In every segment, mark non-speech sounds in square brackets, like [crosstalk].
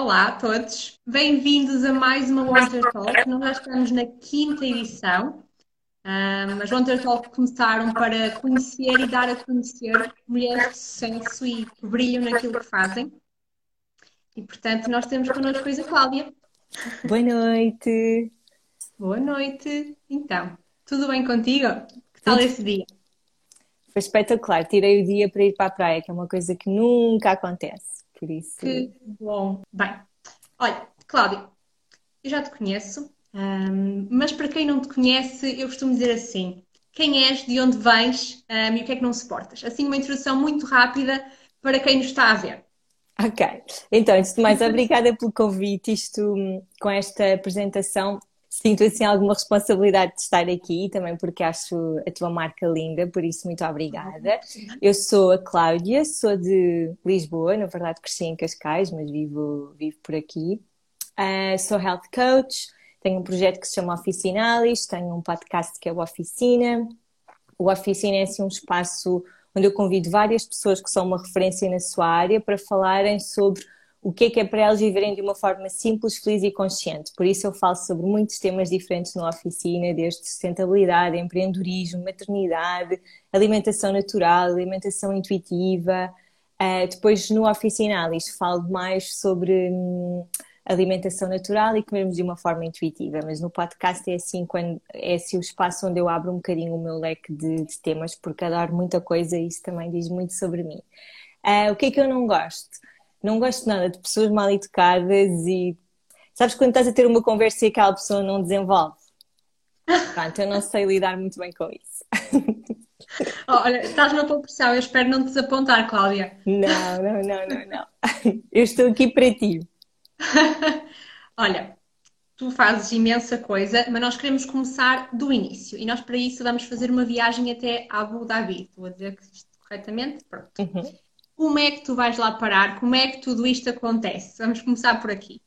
Olá a todos, bem-vindos a mais uma Wonder Talk. Nós já estamos na quinta edição. Um, as Wonder Talk começaram para conhecer e dar a conhecer mulheres de sucesso e que brilham naquilo que fazem. E portanto, nós temos connosco a Cláudia. Boa noite. Boa noite. Então, tudo bem contigo? Que tal esse dia? Foi espetacular. Tirei o dia para ir para a praia, que é uma coisa que nunca acontece. Por isso. Que bom. Bem, olha, Cláudia, eu já te conheço, um, mas para quem não te conhece, eu costumo dizer assim: quem és, de onde vens um, e o que é que não suportas? Assim, uma introdução muito rápida para quem nos está a ver. Ok, então, antes de mais, obrigada pelo convite. Isto, com esta apresentação, sinto assim alguma responsabilidade de estar aqui, também porque acho a tua marca linda, por isso muito obrigada. Eu sou a Cláudia, sou de Lisboa, na verdade cresci em Cascais, mas vivo, vivo por aqui. Uh, sou health coach, tenho um projeto que se chama Oficinalis, tenho um podcast que é o Oficina. O Oficina é assim um espaço onde eu convido várias pessoas que são uma referência na sua área para falarem sobre o que é que é para elas viverem de uma forma simples, feliz e consciente. Por isso eu falo sobre muitos temas diferentes na oficina, desde sustentabilidade, empreendedorismo, maternidade, alimentação natural, alimentação intuitiva. Uh, depois no Oficinalis falo mais sobre hum, alimentação natural e comermos de uma forma intuitiva, mas no podcast é assim, quando, é assim o espaço onde eu abro um bocadinho o meu leque de, de temas, porque adoro muita coisa e isso também diz muito sobre mim. Uh, o que é que eu não gosto? Não gosto nada de pessoas mal educadas e sabes quando estás a ter uma conversa e aquela pessoa não desenvolve? Pronto, eu não sei lidar muito bem com isso. Olha, estás na pressão, eu espero não te desapontar, Cláudia. Não, não, não, não, não. Eu estou aqui para ti. [laughs] Olha, tu fazes imensa coisa, mas nós queremos começar do início e nós para isso vamos fazer uma viagem até Abu Dhabi. Estou a dizer isto corretamente? Pronto. Uhum. Como é que tu vais lá parar? Como é que tudo isto acontece? Vamos começar por aqui.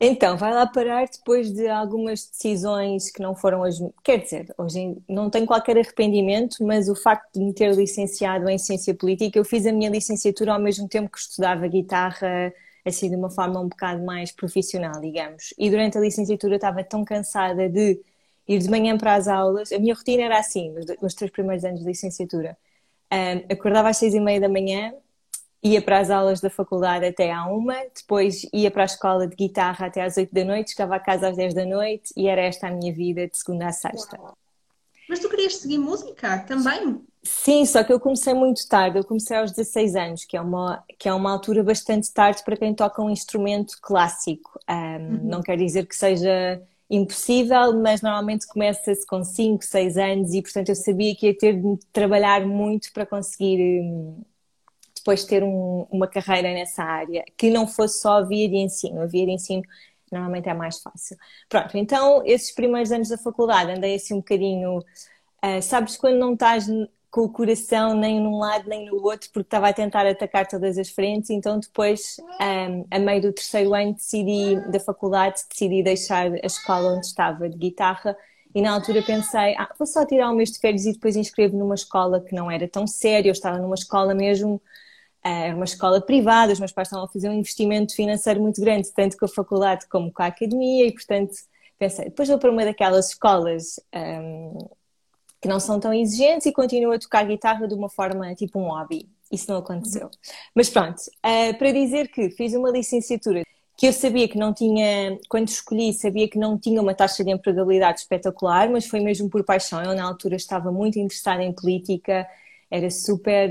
Então, vai lá parar depois de algumas decisões que não foram as. Quer dizer, hoje não tenho qualquer arrependimento, mas o facto de me ter licenciado em Ciência Política, eu fiz a minha licenciatura ao mesmo tempo que estudava guitarra, assim, de uma forma um bocado mais profissional, digamos. E durante a licenciatura estava tão cansada de ir de manhã para as aulas. A minha rotina era assim, nos três primeiros anos de licenciatura. Um, acordava às seis e meia da manhã, ia para as aulas da faculdade até à uma, depois ia para a escola de guitarra até às oito da noite, chegava a casa às dez da noite e era esta a minha vida de segunda a sexta. Mas tu querias seguir música também? Sim, só que eu comecei muito tarde, eu comecei aos 16 anos, que é uma, que é uma altura bastante tarde para quem toca um instrumento clássico. Um, uhum. Não quer dizer que seja impossível, mas normalmente começa-se com 5, 6 anos e portanto eu sabia que ia ter de trabalhar muito para conseguir hum, depois ter um, uma carreira nessa área, que não fosse só via de ensino. A via de ensino normalmente é mais fácil. Pronto, então esses primeiros anos da faculdade andei assim um bocadinho. Uh, sabes quando não estás com o coração nem num lado nem no outro, porque estava a tentar atacar todas as frentes, então depois, um, a meio do terceiro ano decidi, da faculdade, decidi deixar a escola onde estava de guitarra e na altura pensei, ah, vou só tirar um mês de férias e depois inscrevo numa escola que não era tão séria, eu estava numa escola mesmo era uma escola privada, os meus pais estavam a fazer um investimento financeiro muito grande, tanto com a faculdade como com a academia, e portanto pensei, depois vou para uma daquelas escolas um, que não são tão exigentes e continuo a tocar guitarra de uma forma tipo um hobby. Isso não aconteceu. Mas pronto, uh, para dizer que fiz uma licenciatura que eu sabia que não tinha, quando escolhi, sabia que não tinha uma taxa de empregabilidade espetacular, mas foi mesmo por paixão. Eu, na altura, estava muito interessada em política, era super.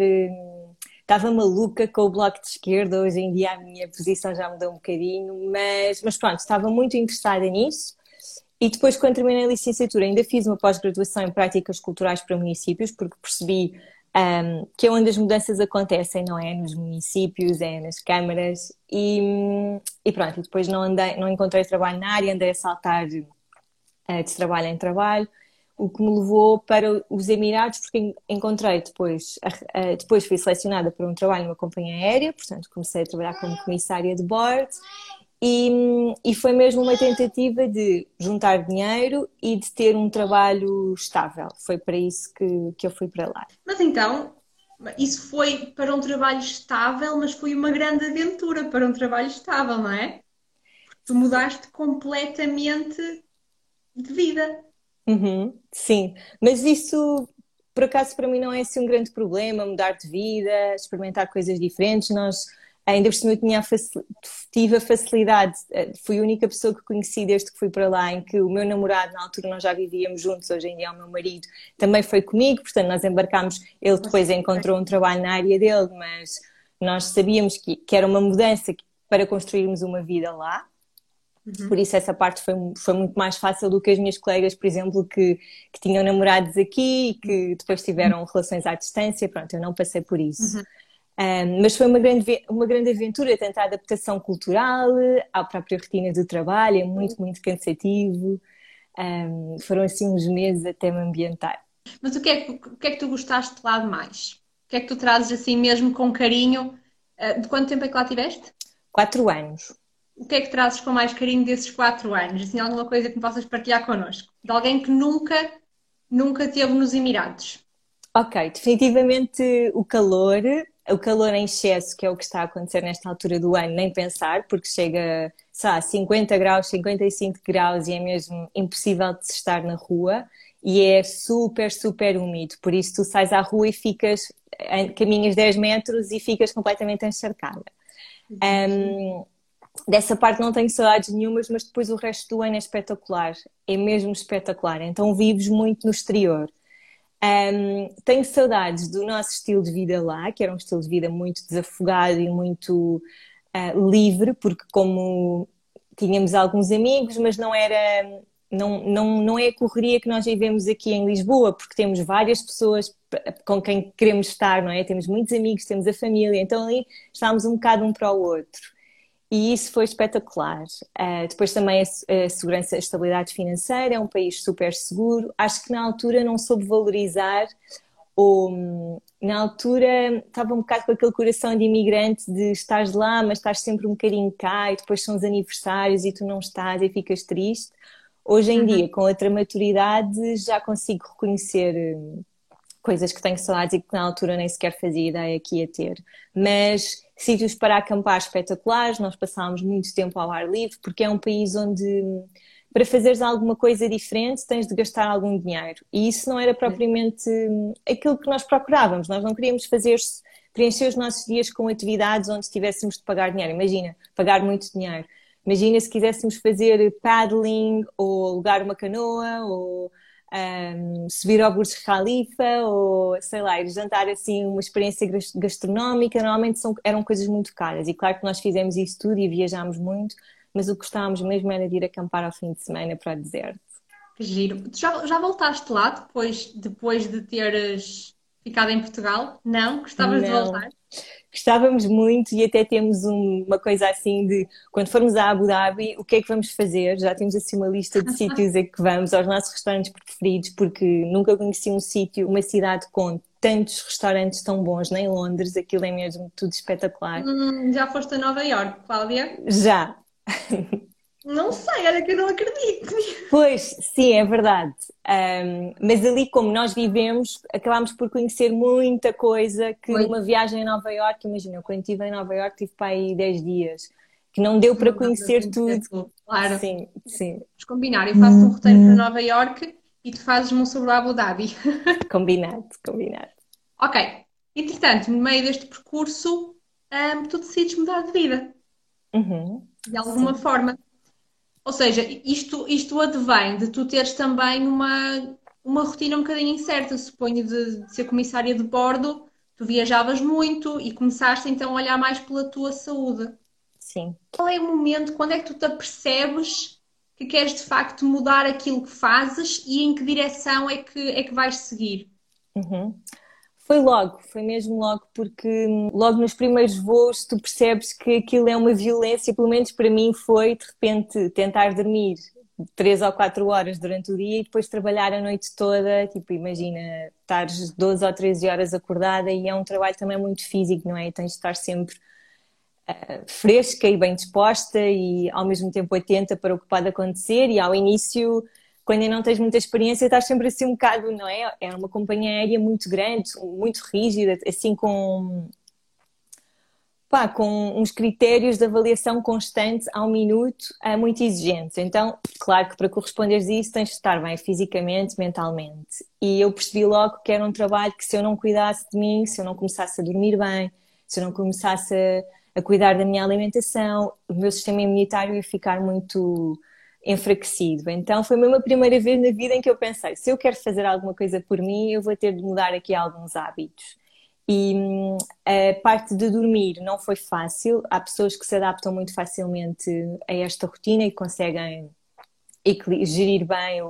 Estava maluca com o bloco de esquerda, hoje em dia a minha posição já mudou um bocadinho, mas, mas pronto, estava muito interessada nisso. E depois, quando terminei a licenciatura, ainda fiz uma pós-graduação em práticas culturais para municípios, porque percebi um, que é onde as mudanças acontecem, não é? Nos municípios, é nas câmaras. E, e pronto, e depois não, andei, não encontrei trabalho na área, andei a saltar uh, de trabalho em trabalho o que me levou para os Emirados, porque encontrei depois, depois fui selecionada para um trabalho numa companhia aérea, portanto comecei a trabalhar como comissária de bordo e, e foi mesmo uma tentativa de juntar dinheiro e de ter um trabalho estável. Foi para isso que, que eu fui para lá. Mas então, isso foi para um trabalho estável, mas foi uma grande aventura para um trabalho estável, não é? Porque tu mudaste completamente de vida. Uhum, sim, mas isso por acaso para mim não é assim um grande problema, mudar de vida, experimentar coisas diferentes. Nós ainda por cima eu tinha a tive a facilidade, eh, fui a única pessoa que conheci desde que fui para lá, em que o meu namorado, na altura nós já vivíamos juntos, hoje em dia é o meu marido, também foi comigo, portanto nós embarcámos, ele depois encontrou um trabalho na área dele, mas nós sabíamos que, que era uma mudança para construirmos uma vida lá, Uhum. Por isso essa parte foi, foi muito mais fácil do que as minhas colegas, por exemplo, que, que tinham namorados aqui e que depois tiveram relações à distância. Pronto, eu não passei por isso. Uhum. Um, mas foi uma grande, uma grande aventura, tanta adaptação cultural à própria rotina do trabalho, é muito, muito cansativo. Um, foram assim uns meses até me ambientar. Mas o que, é, o que é que tu gostaste de lá de mais? O que é que tu trazes assim mesmo com carinho? Uh, de quanto tempo é que lá tiveste? Quatro anos. O que é que trazes com mais carinho desses quatro anos? Assim, alguma coisa que me possas partilhar connosco? De alguém que nunca, nunca teve nos Emirados. Ok, definitivamente o calor, o calor em excesso, que é o que está a acontecer nesta altura do ano, nem pensar, porque chega, sei lá, 50 graus, 55 graus e é mesmo impossível de se estar na rua e é super, super úmido. Por isso tu sais à rua e ficas, caminhas 10 metros e ficas completamente encharcada. Um, dessa parte não tenho saudades nenhumas, mas depois o resto do ano é espetacular. É mesmo espetacular. Então vives muito no exterior. Um, tenho saudades do nosso estilo de vida lá, que era um estilo de vida muito desafogado e muito uh, livre, porque como tínhamos alguns amigos, mas não era não, não, não é a correria que nós vivemos aqui em Lisboa, porque temos várias pessoas com quem queremos estar, não é? Temos muitos amigos, temos a família, então ali estamos um bocado um para o outro. E isso foi espetacular. Uh, depois também a, a, segurança, a estabilidade financeira, é um país super seguro. Acho que na altura não soube valorizar, ou na altura estava um bocado com aquele coração de imigrante de estás lá, mas estás sempre um bocadinho cá, e depois são os aniversários e tu não estás e ficas triste. Hoje em uhum. dia, com outra maturidade, já consigo reconhecer hum, coisas que tenho saudades e que na altura nem sequer fazia ideia que ia ter. Mas sítios para acampar espetaculares, nós passámos muito tempo ao ar livre, porque é um país onde para fazeres alguma coisa diferente tens de gastar algum dinheiro. E isso não era propriamente aquilo que nós procurávamos. Nós não queríamos fazer preencher os nossos dias com atividades onde tivéssemos de pagar dinheiro. Imagina, pagar muito dinheiro. Imagina se quiséssemos fazer paddling ou alugar uma canoa ou um, subir ao Burj Khalifa ou, sei lá, ir jantar assim uma experiência gastronómica, normalmente são, eram coisas muito caras. E claro que nós fizemos isso tudo e viajámos muito, mas o que gostávamos mesmo era de ir acampar ao fim de semana para o deserto. Que giro. Já, já voltaste lá depois, depois de teres ficado em Portugal? Não? Gostavas Não. de voltar? Gostávamos muito e até temos um, uma coisa assim de quando formos a Abu Dhabi, o que é que vamos fazer? Já temos assim uma lista de [laughs] sítios a que vamos, aos nossos restaurantes preferidos, porque nunca conheci um sítio, uma cidade com tantos restaurantes tão bons, nem Londres, aquilo é mesmo tudo espetacular. Hum, já foste a Nova York, Cláudia? Já. [laughs] Não sei, olha que eu não acredito. Pois, sim, é verdade. Um, mas ali, como nós vivemos, acabámos por conhecer muita coisa que uma viagem a Nova York, imagina, quando estive em Nova York tive para aí 10 dias, que não deu para conhecer tudo. tudo. Claro. Sim, sim. Vamos combinar, eu faço um roteiro para Nova York e tu fazes-me um sobre Abu Dhabi. [laughs] Combinado, combinado. Ok. Entretanto, no meio deste percurso, um, tu decides mudar de vida. Uhum. De alguma sim. forma. Ou seja, isto, isto advém de tu teres também uma, uma rotina um bocadinho incerta. Suponho de, de ser comissária de bordo, tu viajavas muito e começaste então a olhar mais pela tua saúde. Sim. Qual é o momento, quando é que tu te apercebes que queres de facto mudar aquilo que fazes e em que direção é que, é que vais seguir? Uhum. Foi logo, foi mesmo logo, porque logo nos primeiros voos tu percebes que aquilo é uma violência, pelo menos para mim foi, de repente, tentar dormir três ou quatro horas durante o dia e depois trabalhar a noite toda, tipo, imagina, estares 12 ou 13 horas acordada e é um trabalho também muito físico, não é? E tens de estar sempre uh, fresca e bem disposta e ao mesmo tempo atenta para o que pode acontecer e ao início quando ainda não tens muita experiência, estás sempre assim um bocado, não é? É uma companhia aérea muito grande, muito rígida, assim com pá, com uns critérios de avaliação constante ao minuto é muito exigentes. Então, claro que para corresponderes a isso tens de estar bem fisicamente, mentalmente. E eu percebi logo que era um trabalho que se eu não cuidasse de mim, se eu não começasse a dormir bem, se eu não começasse a, a cuidar da minha alimentação, o meu sistema imunitário ia ficar muito enfraquecido. Então foi mesmo a primeira vez na vida em que eu pensei, se eu quero fazer alguma coisa por mim, eu vou ter de mudar aqui alguns hábitos. E hum, a parte de dormir não foi fácil. Há pessoas que se adaptam muito facilmente a esta rotina e conseguem gerir bem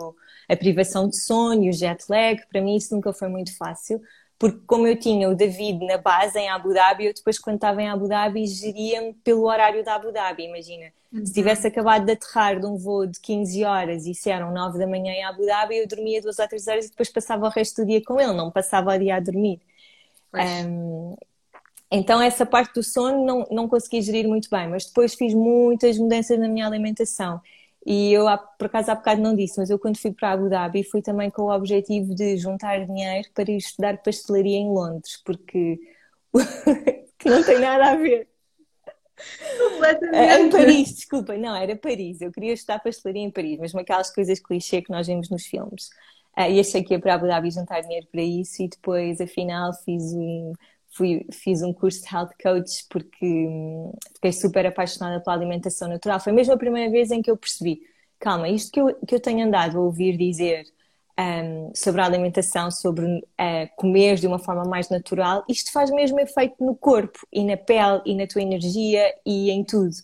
a privação de sono o jet lag. Para mim isso nunca foi muito fácil, porque como eu tinha o David na base em Abu Dhabi, eu depois quando estava em Abu Dhabi geria-me pelo horário da Abu Dhabi, imagina. Uhum. Se tivesse acabado de aterrar de um voo de 15 horas e se eram 9 da manhã em Abu Dhabi, eu dormia duas ou três horas e depois passava o resto do dia com ele, não passava o dia a dormir. Um, então essa parte do sono não, não consegui gerir muito bem, mas depois fiz muitas mudanças na minha alimentação. E eu, por acaso, há bocado não disse, mas eu quando fui para Abu Dhabi fui também com o objetivo de juntar dinheiro para ir estudar pastelaria em Londres, porque [laughs] que não tem nada a ver. Em Paris, desculpa, não, era Paris. Eu queria estudar pastelaria em Paris, mesmo aquelas coisas clichê que nós vemos nos filmes. Uh, e achei que ia para Abu Dhabi juntar dinheiro para isso e depois, afinal, fiz um, fui, fiz um curso de health coach porque hum, fiquei super apaixonada pela alimentação natural. Foi mesmo a primeira vez em que eu percebi, calma, isto que eu, que eu tenho andado a ouvir dizer um, sobre a alimentação, sobre uh, comer de uma forma mais natural, isto faz mesmo efeito no corpo e na pele e na tua energia e em tudo.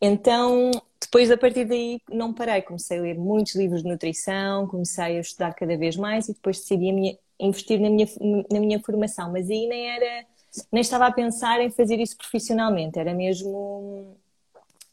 Então, depois, a partir daí, não parei. Comecei a ler muitos livros de nutrição, comecei a estudar cada vez mais e depois decidi minha, investir na minha, na minha formação. Mas aí nem era, nem estava a pensar em fazer isso profissionalmente, era mesmo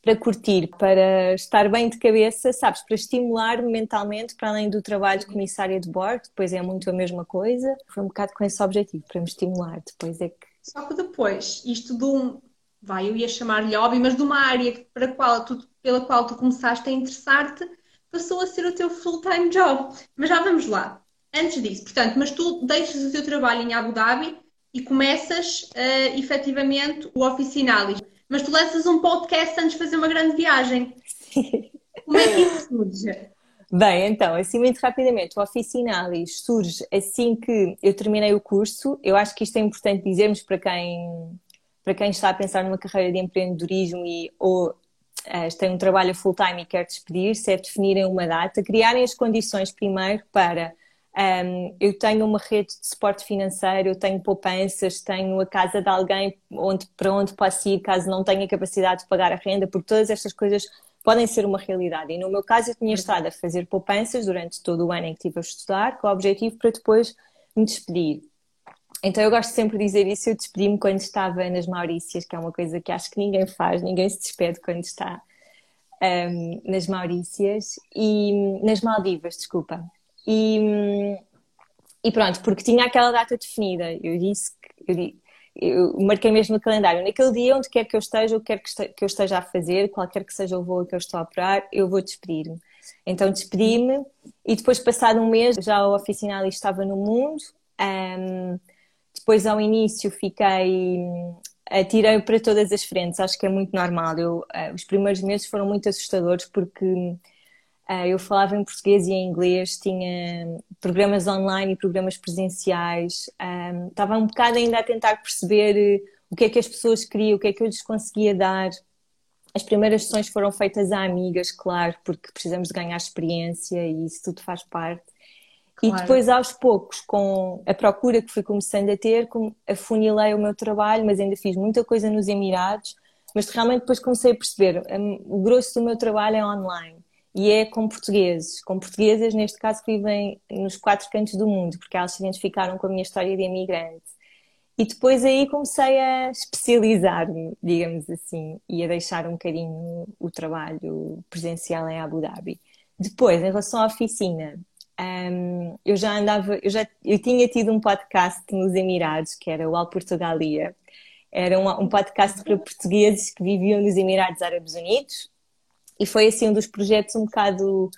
para curtir, para estar bem de cabeça, sabes, para estimular mentalmente, para além do trabalho de comissária de bordo, depois é muito a mesma coisa. Foi um bocado com esse objetivo, para me estimular. Depois é que. Só que depois, isto de um, vai, eu ia chamar-lhe hobby, mas de uma área para qual tu, pela qual tu começaste a interessar-te, passou a ser o teu full-time job. Mas já vamos lá. Antes disso, portanto, mas tu deixas o teu trabalho em Abu Dhabi e começas uh, efetivamente o Oficinalis. Mas tu lanças um podcast antes de fazer uma grande viagem. Como é que isso surge? Bem, então, assim muito rapidamente, o Oficinalis surge assim que eu terminei o curso. Eu acho que isto é importante dizermos para quem para quem está a pensar numa carreira de empreendedorismo e ou uh, tem um trabalho full-time e quer despedir-se, é definirem uma data, criarem as condições primeiro para um, eu tenho uma rede de suporte financeiro, eu tenho poupanças, tenho a casa de alguém onde, para onde posso ir caso não tenha capacidade de pagar a renda, porque todas estas coisas podem ser uma realidade. E no meu caso, eu tinha estado a fazer poupanças durante todo o ano em que estive a estudar, com o objetivo para depois me despedir. Então eu gosto sempre de dizer isso. Eu despedi-me quando estava nas Maurícias, que é uma coisa que acho que ninguém faz, ninguém se despede quando está um, nas Maurícias e nas Maldivas, desculpa. E, e, pronto, porque tinha aquela data definida. Eu disse que eu, eu marquei mesmo no calendário. Naquele dia, onde quer que eu esteja, o que quer que eu esteja a fazer, qualquer que seja o voo que eu estou a operar, eu vou despedir-me. Então despedi-me e depois, passado um mês, já a oficina ali estava no mundo. Um, depois, ao início, fiquei. Atirei para todas as frentes, acho que é muito normal. Eu, uh, os primeiros meses foram muito assustadores porque eu falava em português e em inglês, tinha programas online e programas presenciais, estava um bocado ainda a tentar perceber o que é que as pessoas queriam, o que é que eu lhes conseguia dar. As primeiras sessões foram feitas a amigas, claro, porque precisamos de ganhar experiência e isso tudo faz parte. Claro. E depois, aos poucos, com a procura que fui começando a ter, afunilei o meu trabalho, mas ainda fiz muita coisa nos Emirados. Mas realmente depois comecei a perceber, hum, o grosso do meu trabalho é online e é com portugueses, com portuguesas, neste caso, que vivem nos quatro cantos do mundo, porque elas se identificaram com a minha história de imigrante. E depois aí comecei a especializar-me, digamos assim, e a deixar um bocadinho o trabalho presencial em Abu Dhabi. Depois, em relação à oficina, um, eu já andava, eu já eu tinha tido um podcast nos Emirados, que era o Al Portugalia. Era um, um podcast para portugueses que viviam nos Emirados Árabes Unidos e foi assim um dos projetos um bocado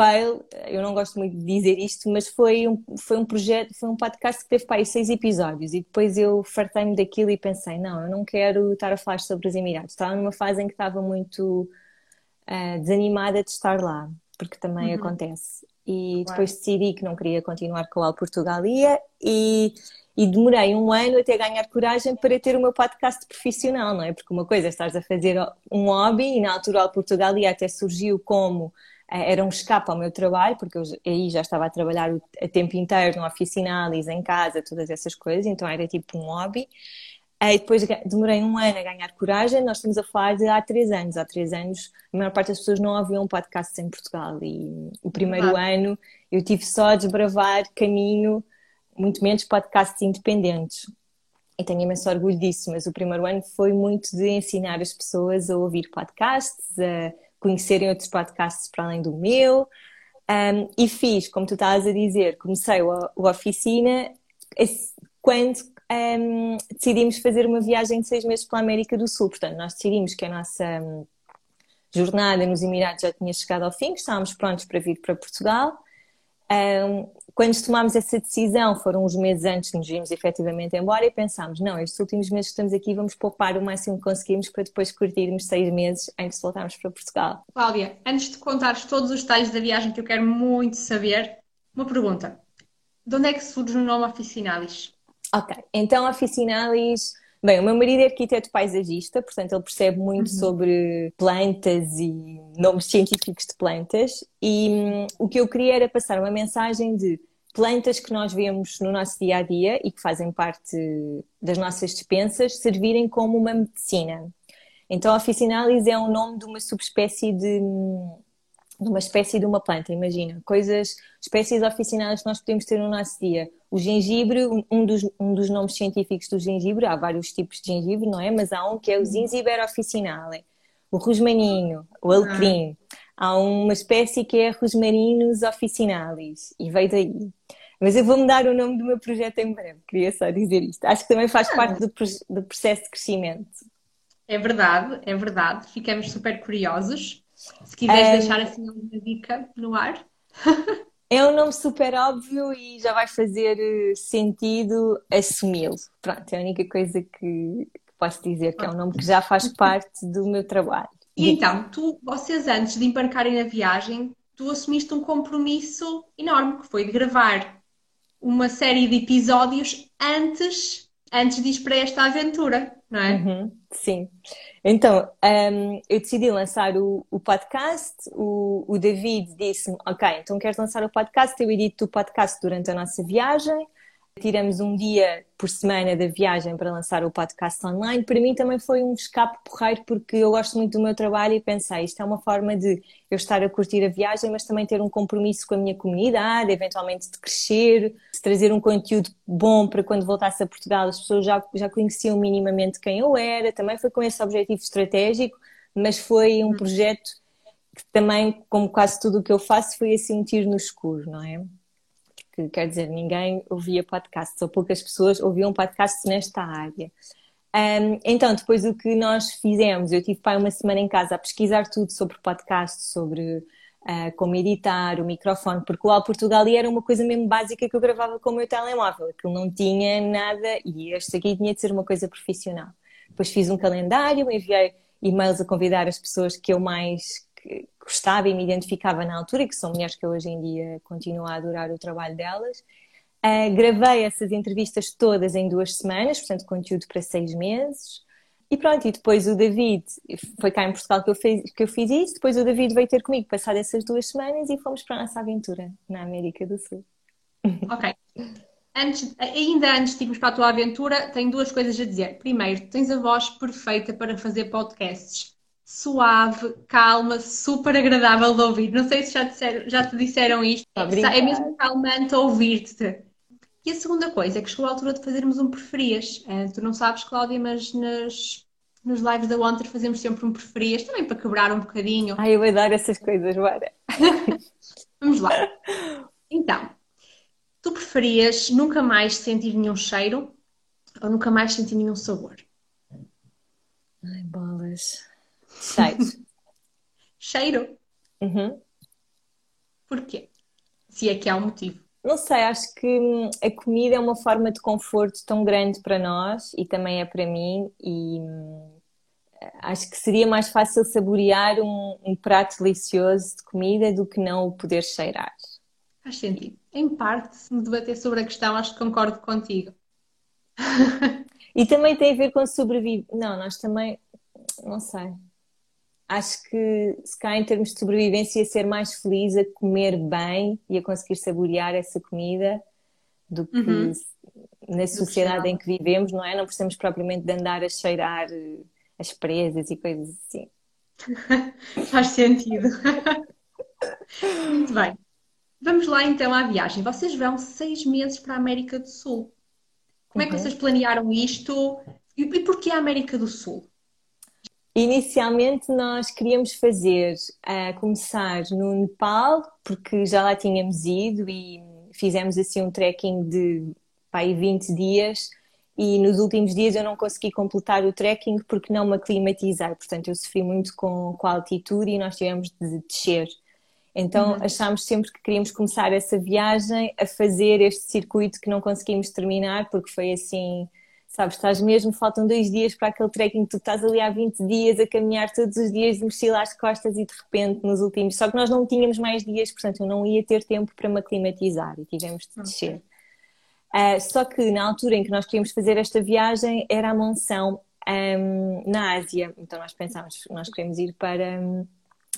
fail, eu não gosto muito de dizer isto, mas foi um, foi um projeto, foi um podcast que teve para aí seis episódios e depois eu fartei-me daquilo e pensei, não, eu não quero estar a falar sobre os Emirados. Estava numa fase em que estava muito uh, desanimada de estar lá, porque também uhum. acontece. E depois decidi que não queria continuar com o Al Portugalia e, e demorei um ano até ganhar coragem para ter o meu podcast profissional, não é? Porque uma coisa é estar a fazer um hobby e na altura o Al Portugalia até surgiu como eh, era um escape ao meu trabalho, porque eu aí já estava a trabalhar a tempo inteiro no oficinalis, em casa, todas essas coisas, então era tipo um hobby. Aí depois demorei um ano a ganhar coragem, nós estamos a falar de há três anos. Há três anos a maior parte das pessoas não ouviam podcasts em Portugal e o primeiro ah. ano eu tive só a desbravar caminho, muito menos podcasts independentes. E tenho imenso orgulho disso, mas o primeiro ano foi muito de ensinar as pessoas a ouvir podcasts, a conhecerem outros podcasts para além do meu. Um, e fiz, como tu estás a dizer, comecei o, o oficina quando um, decidimos fazer uma viagem de seis meses pela América do Sul. Portanto, nós decidimos que a nossa um, jornada nos Emirados já tinha chegado ao fim, que estávamos prontos para vir para Portugal. Um, quando tomámos essa decisão, foram uns meses antes de nos irmos efetivamente embora e pensámos, não, estes últimos meses que estamos aqui vamos poupar o máximo que conseguimos para depois curtirmos seis meses antes de voltarmos para Portugal. Cláudia, antes de contares todos os detalhes da viagem que eu quero muito saber, uma pergunta. De onde é que surge o nome Oficinalis? Ok, então Oficinalis Bem, o meu marido é arquiteto paisagista, portanto ele percebe muito uhum. sobre plantas e nomes científicos de plantas e hum, o que eu queria era passar uma mensagem de plantas que nós vemos no nosso dia a dia e que fazem parte das nossas dispensas servirem como uma medicina. Então, a Officinalis é o nome de uma subespécie de, hum, de uma espécie de uma planta, imagina, coisas, espécies oficinalis que nós podemos ter no nosso dia. O gengibre, um dos, um dos nomes científicos do gengibre, há vários tipos de gengibre, não é? Mas há um que é o Zinziber officinale, o rosmaninho, o alecrim. Há uma espécie que é Rosmarinus officinalis, e veio daí. Mas eu vou mudar o nome do meu projeto em breve, queria só dizer isto. Acho que também faz ah, parte do, do processo de crescimento. É verdade, é verdade. Ficamos super curiosos. Se quiseres um, deixar assim uma dica no ar. [laughs] é um nome super óbvio e já vai fazer eh, sentido assumi-lo. Pronto, é a única coisa que, posso dizer, que é um nome que já faz parte do meu trabalho. E então, tu, vocês antes de embarcarem na viagem, tu assumiste um compromisso enorme, que foi de gravar uma série de episódios antes, antes de ir para esta aventura, não é? Uhum, sim. Então, um, eu decidi lançar o, o podcast, o, o David disse-me, ok, então queres lançar o podcast? Eu edito o podcast durante a nossa viagem, tiramos um dia por semana da viagem para lançar o podcast online. Para mim também foi um escape porreiro porque eu gosto muito do meu trabalho e pensei, isto é uma forma de eu estar a curtir a viagem, mas também ter um compromisso com a minha comunidade, eventualmente de crescer, de trazer um conteúdo bom para quando voltasse a Portugal as pessoas já, já conheciam minimamente quem eu era. Também foi com esse objetivo estratégico, mas foi um projeto que também, como quase tudo o que eu faço, foi assim um tiro no escuro, não é? Que quer dizer, ninguém ouvia podcasts, ou poucas pessoas ouviam podcasts nesta área. Um, então, depois o que nós fizemos, eu tive pai uma semana em casa a pesquisar tudo sobre podcasts, sobre uh, como editar, o microfone, porque o Al Portugal era uma coisa mesmo básica que eu gravava com o meu telemóvel, que não tinha nada e este aqui tinha de ser uma coisa profissional. Depois fiz um calendário, enviei e-mails a convidar as pessoas que eu mais gostava e me identificava na altura, e que são mulheres que hoje em dia continuo a adorar o trabalho delas. Uh, gravei essas entrevistas todas em duas semanas, portanto, conteúdo para seis meses. E pronto, e depois o David, foi cá em Portugal que eu, fiz, que eu fiz isso, depois o David veio ter comigo passar essas duas semanas e fomos para a nossa aventura na América do Sul. [laughs] Ok. Antes, ainda antes de irmos para a tua aventura, tenho duas coisas a dizer. Primeiro, tens a voz perfeita para fazer podcasts suave, calma, super agradável de ouvir. Não sei se já, disseram, já te disseram isto. Obrigada. É mesmo calmante ouvir-te. E a segunda coisa é que chegou a altura de fazermos um preferias. Uh, tu não sabes, Cláudia, mas nas, nos lives da Wanter fazemos sempre um preferias, também para quebrar um bocadinho. Ai, eu dar essas coisas, bora. [laughs] Vamos lá. Então, tu preferias nunca mais sentir nenhum cheiro ou nunca mais sentir nenhum sabor? Ai, bolas. Cheiro. [laughs] Cheiro? Uhum. Porquê? Se é que há um motivo. Não sei, acho que hum, a comida é uma forma de conforto tão grande para nós e também é para mim e hum, acho que seria mais fácil saborear um, um, prato delicioso de comida do que não o poder cheirar. Faz sentido. Em parte, se me debater sobre a questão, acho que concordo contigo. [laughs] e também tem a ver com sobreviver. Não, nós também, não sei. Acho que se cá em termos de sobrevivência, ser mais feliz a comer bem e a conseguir saborear essa comida do que uhum. na sociedade em que vivemos, não é? Não precisamos propriamente de andar a cheirar eh, as presas e coisas assim. [laughs] Faz sentido. [laughs] Muito bem. Vamos lá então à viagem. Vocês vão seis meses para a América do Sul. Como é que uhum. vocês planearam isto? E, e porquê a América do Sul? Inicialmente nós queríamos fazer, uh, começar no Nepal, porque já lá tínhamos ido e fizemos assim um trekking de pai, 20 dias e nos últimos dias eu não consegui completar o trekking porque não me aclimatizei, portanto eu sofri muito com, com a altitude e nós tivemos de descer. Então uhum. achámos sempre que queríamos começar essa viagem a fazer este circuito que não conseguimos terminar porque foi assim, sabes, estás mesmo, faltam dois dias para aquele trekking, tu estás ali há 20 dias a caminhar todos os dias de mochila às costas e de repente nos últimos, só que nós não tínhamos mais dias, portanto eu não ia ter tempo para me aclimatizar e tivemos de descer. Okay. Uh, só que na altura em que nós queríamos fazer esta viagem era a monção um, na Ásia. Então nós pensámos, nós queremos ir para. Um,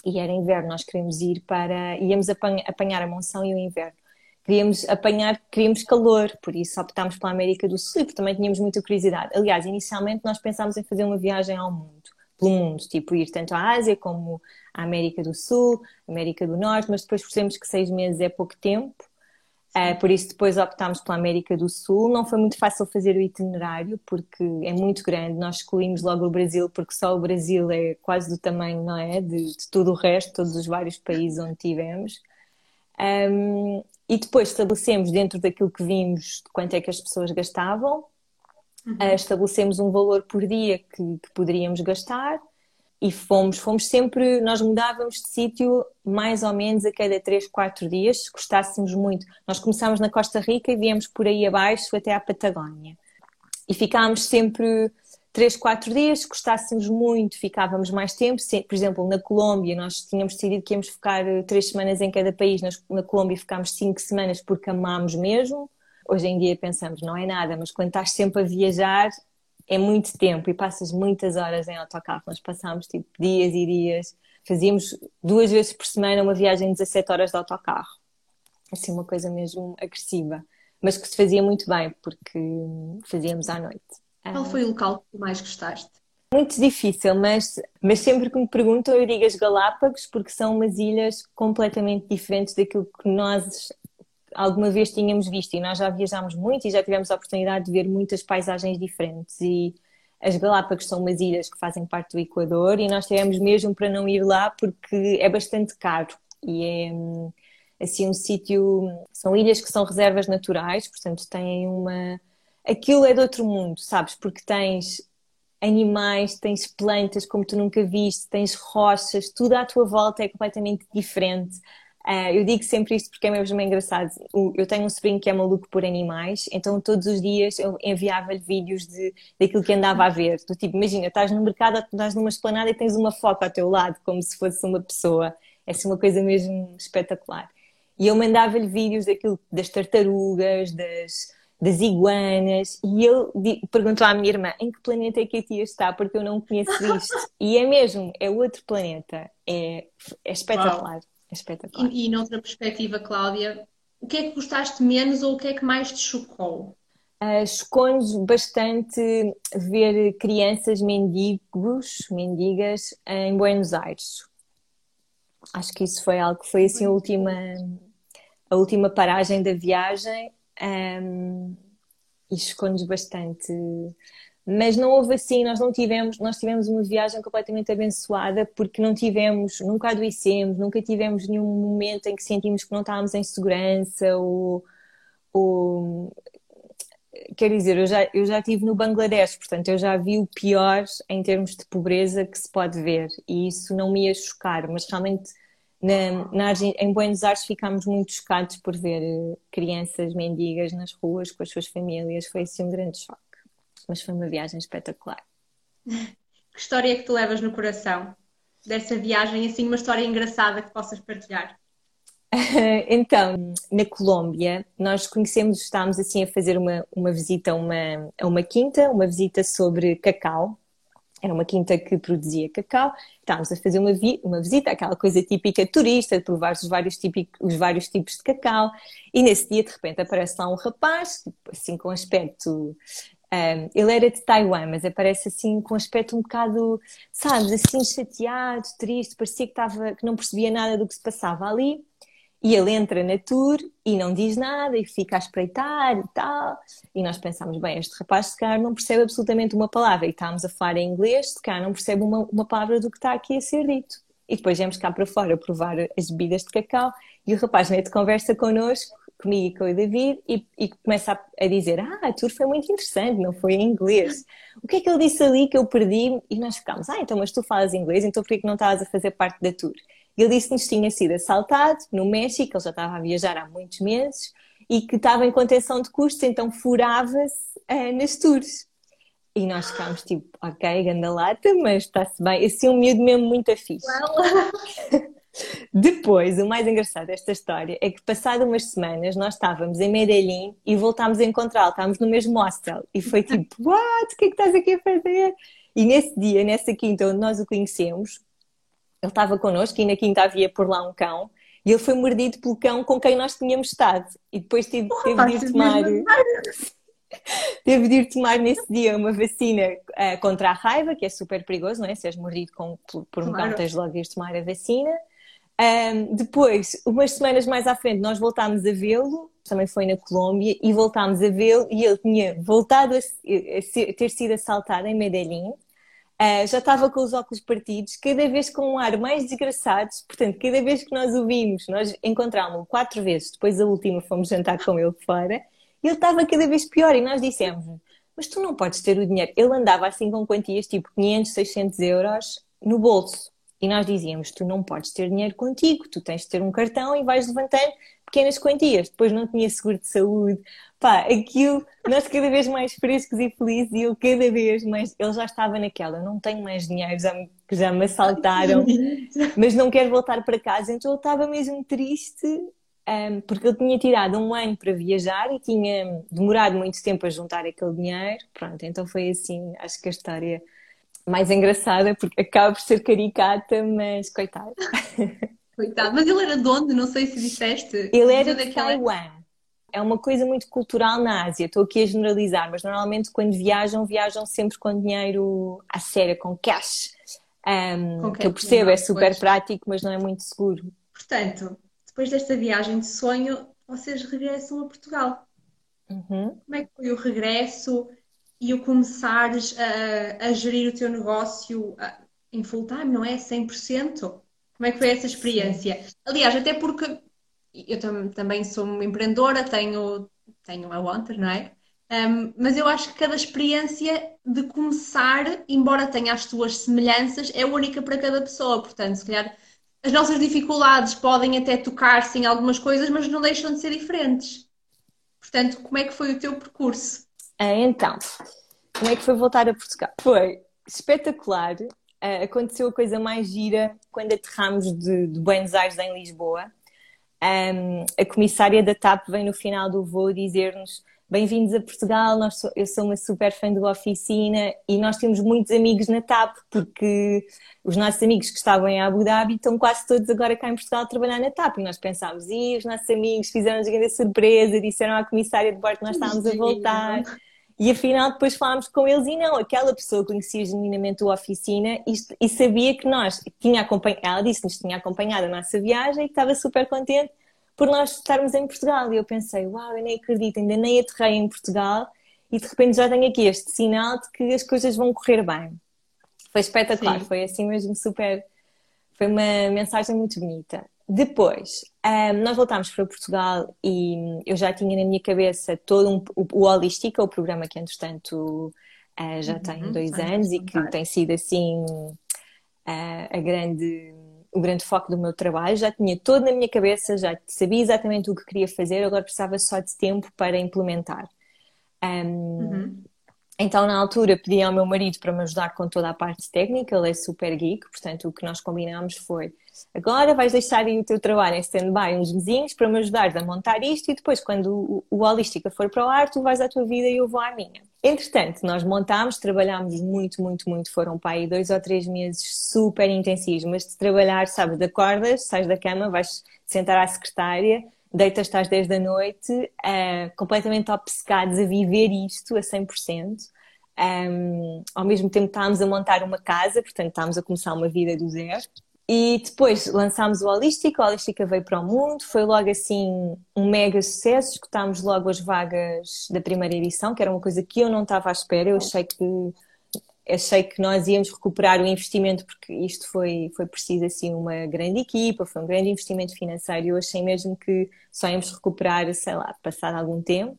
e era inverno, nós queremos ir para. íamos apanhar a monção e o inverno. Queríamos apanhar, queríamos calor, por isso optámos pela América do Sul, porque também tínhamos muita curiosidade. Aliás, inicialmente nós pensámos em fazer uma viagem ao mundo, pelo mundo, tipo ir tanto à Ásia como à América do Sul, América do Norte, mas depois percebemos que seis meses é pouco tempo Uh, por isso depois optámos pela América do Sul. Não foi muito fácil fazer o itinerário porque é muito grande. Nós escolhemos logo o Brasil porque só o Brasil é quase do tamanho, não é, de, de todo o resto, todos os vários países onde tivemos. Um, e depois estabelecemos dentro daquilo que vimos quanto é que as pessoas gastavam. Uhum. Uh, estabelecemos um valor por dia que, que poderíamos gastar e fomos, fomos sempre, nós mudávamos de sítio mais ou menos a cada 3, 4 dias, se gostássemos muito. Nós começámos na Costa Rica e viemos por aí abaixo até à Patagónia. E ficámos sempre 3, 4 dias, se gostássemos muito, ficávamos mais tempo. Por exemplo, na Colômbia, nós tínhamos decidido que íamos ficar 3 semanas em cada país. Na Colômbia ficámos 5 semanas porque amámos mesmo. Hoje em dia pensamos, não é nada, mas quando estás sempre a viajar, é muito tempo e passas muitas horas em autocarro. Nós passámos tipo dias e dias, fazíamos duas vezes por semana uma viagem de 17 horas de autocarro. Assim, uma coisa mesmo agressiva, mas que se fazia muito bem porque fazíamos à noite. Qual foi o local que mais gostaste? Muito difícil, mas, mas sempre que me perguntam eu digo as Galápagos porque são umas ilhas completamente diferentes daquilo que nós alguma vez tínhamos visto. E nós já viajámos muito e já tivemos a oportunidade de ver muitas paisagens diferentes. E as Galápagos são umas ilhas que fazem parte do Equador e nós tivemos mesmo para não ir lá porque é bastante caro. E é assim um sítio, são ilhas que são reservas naturais, portanto têm uma aquilo é de outro mundo, sabes? Porque tens animais, tens plantas como tu nunca viste, tens rochas, tudo à tua volta é completamente diferente. Uh, eu digo sempre isto porque é mesmo engraçado. Eu tenho um sobrinho que é maluco por animais, então todos os dias eu enviava-lhe vídeos de, daquilo que andava a ver. Do tipo, imagina, estás no mercado, estás numa esplanada e tens uma foca ao teu lado, como se fosse uma pessoa. É assim uma coisa mesmo espetacular. E eu mandava-lhe vídeos daquilo, das tartarugas, das, das iguanas, e eu perguntou à minha irmã em que planeta é que a tia está, porque eu não conheço isto. [laughs] E é mesmo, é outro planeta. É, é espetacular. Wow. É espetacular. E, e noutra perspectiva, Cláudia, o que é que gostaste menos ou o que é que mais te chocou? Uh, Chocou-nos bastante ver crianças mendigos, mendigas em Buenos Aires. Acho que isso foi algo que foi assim a última, a última paragem da viagem um, e chocou-nos bastante. Mas não houve assim, nós não tivemos, nós tivemos uma viagem completamente abençoada porque não tivemos, nunca adoecemos, nunca tivemos nenhum momento em que sentimos que não estávamos em segurança ou, ou quer dizer, eu já, eu já estive no Bangladesh, portanto eu já vi o pior em termos de pobreza que se pode ver e isso não me ia chocar, mas realmente na, na em Buenos Aires ficámos muito chocados por ver eh, crianças mendigas nas ruas com as suas famílias. Foi assim um grande choque. Mas foi uma viagem espetacular. [laughs] Que história é que tu levas no coração dessa viagem? Assim, uma história engraçada que possas partilhar? [laughs] então, na Colômbia, nós conhecemos, estávamos assim a fazer uma, uma visita a uma, a uma quinta, uma visita sobre cacau, era uma quinta que produzia cacau. Estávamos a fazer uma, vi uma visita, aquela coisa típica turista, de provar os vários, os vários tipos de cacau. E nesse dia, de repente, aparece lá um rapaz, assim com aspecto. Um, ele era de Taiwan, mas aparece assim com aspecto um bocado, sabes, assim chateado, triste, parecia que, que não percebia nada do que se passava ali. E ele entra na tour e não diz nada e fica a espreitar e tal. E nós pensámos, bem, este rapaz se calhar não percebe absolutamente uma palavra. E estávamos a falar em inglês, se calhar não percebe uma, uma palavra do que está aqui a ser dito. E depois viemos cá para fora provar as bebidas de cacau e o rapaz mete conversa connosco, comigo e com o David, e, e começa a, a, dizer: Ah, a tour foi muito interessante, não foi em inglês. O que é que ele disse ali que eu perdi? E nós ficámos: Ah, então, mas tu falas inglês, então por que não estavas a fazer parte da tour? Ele disse-nos que tinha sido assaltado no México, ele já estava a viajar há muitos meses e que estava em contenção de custos, então furava-se uh, nas tours. E nós ficámos tipo, ok, ganda lata, mas está-se bem. Assim, um miúdo mesmo muito afixo. [laughs] Depois, o mais engraçado desta história é que, passado umas semanas, nós estávamos em Medellín e voltámos a encontrá-lo. Estávamos no mesmo hostel. E foi tipo, [laughs] what? O que é que estás aqui a fazer? E nesse dia, nessa quinta onde nós o conhecemos, ele estava connosco e na quinta havia por lá um cão. E ele foi mordido pelo cão com quem nós tínhamos estado. E depois teve, teve de ir tomar [laughs] teve de ir tomar nesse dia uma vacina uh, contra a raiva que é super perigoso, não é? Se és mordido com, por, um claro. cão tens logo de ir tomar a vacina. Um, depois, umas semanas mais à frente, nós voltámos a vê-lo, também foi na Colômbia, e voltámos a vê-lo e ele tinha voltado a, a, ser, a ter sido assaltado em Medellín Uh, já estava com os óculos partidos, cada vez com um ar mais desgraçado. Portanto, cada vez que nós o vimos, nós encontrámos-lo quatro vezes, depois a última fomos jantar com ele fora, e ele estava cada vez pior. E nós dissemos: Mas tu não podes ter o dinheiro. Ele andava assim com quantias tipo 500, 600 euros no bolso. E nós dizíamos: Tu não podes ter dinheiro contigo, tu tens de ter um cartão e vais levantando pequenas quantias. Depois não tinha seguro de saúde, pá, aquilo, nós cada vez mais frescos e felizes e eu cada vez mais, ele já estava naquela, eu não tenho mais dinheiro, já me, já me assaltaram, [laughs] mas não quero voltar para casa, então eu estava mesmo triste, um, porque eu tinha tirado um ano para viajar e tinha demorado muito tempo a juntar aquele dinheiro, pronto, então foi assim, acho que a história mais engraçada, porque acaba por ser caricata, mas coitado. [laughs] Coitado, mas ele era de onde? Não sei se disseste. Ele era de Taiwan é uma coisa muito cultural na Ásia. Estou aqui a generalizar, mas normalmente quando viajam, viajam sempre com dinheiro à séria, com cash. Um, com que eu percebo, não, é super pois. prático, mas não é muito seguro. Portanto, depois desta viagem de sonho, vocês regressam a Portugal. Uhum. Como é que foi o regresso e o começares a, a gerir o teu negócio em full time, não é? 100%? Como é que foi essa experiência? Sim. Aliás, até porque eu tam também sou uma empreendedora, tenho, tenho a Wanter, não é? Um, mas eu acho que cada experiência de começar, embora tenha as suas semelhanças, é única para cada pessoa. Portanto, se calhar as nossas dificuldades podem até tocar-se em algumas coisas, mas não deixam de ser diferentes. Portanto, como é que foi o teu percurso? Ah, então, como é que foi voltar a Portugal? Foi espetacular. Uh, aconteceu a coisa mais gira quando aterramos de, de Buenos Aires em Lisboa. Um, a comissária da TAP vem no final do voo dizer-nos bem-vindos a Portugal, nós, eu sou uma super fã do Oficina e nós temos muitos amigos na TAP, porque os nossos amigos que estavam em Abu Dhabi estão quase todos agora cá em Portugal a trabalhar na TAP. E nós pensámos, e os nossos amigos fizeram-nos grande surpresa, disseram à comissária de bordo que nós estávamos a voltar. E afinal depois falámos com eles e não, aquela pessoa conhecia genuinamente o Oficina e, e sabia que nós, tinha acompanhado, ela disse-nos que tinha acompanhado a nossa viagem e que estava super contente por nós estarmos em Portugal. E eu pensei, uau, eu nem acredito, ainda nem aterrei em Portugal e de repente já tenho aqui este sinal de que as coisas vão correr bem. Foi espetacular, Sim. foi assim mesmo super, foi uma mensagem muito bonita. Depois, um, nós voltámos para Portugal e eu já tinha na minha cabeça todo um, o, o Holística, o programa que, entretanto, uh, já uhum, tem dois anos e que tem sido assim uh, a grande o grande foco do meu trabalho, já tinha todo na minha cabeça, já sabia exatamente o que queria fazer, agora precisava só de tempo para implementar. Um, uhum. Então, na altura, pedi ao meu marido para me ajudar com toda a parte técnica, ele é super geek, portanto, o que nós combinámos foi: agora vais deixar aí o teu trabalho em stand-by uns mesinhos para me ajudar a montar isto e depois, quando o, o Holística for para o ar, tu vais à tua vida e eu vou à minha. Entretanto, nós montámos, trabalhámos muito, muito, muito, foram para aí dois ou três meses super intensivos, mas de trabalhar, sabes, acordas, sais da cama, vais sentar à secretária, deitas-te às 10 da noite, uh, completamente obcecados a viver isto a 100%. Um, ao mesmo tempo estávamos a montar uma casa, portanto estávamos a começar uma vida do zero. E depois lançámos o Holística, o Holística veio para o mundo, foi logo assim um mega sucesso, escutámos logo as vagas da primeira edição, que era uma coisa que eu não estava à espera, eu achei que achei que nós íamos recuperar o investimento porque isto foi, foi preciso assim uma grande equipa, foi um grande investimento financeiro e eu achei mesmo que só íamos recuperar, sei lá, passado algum tempo,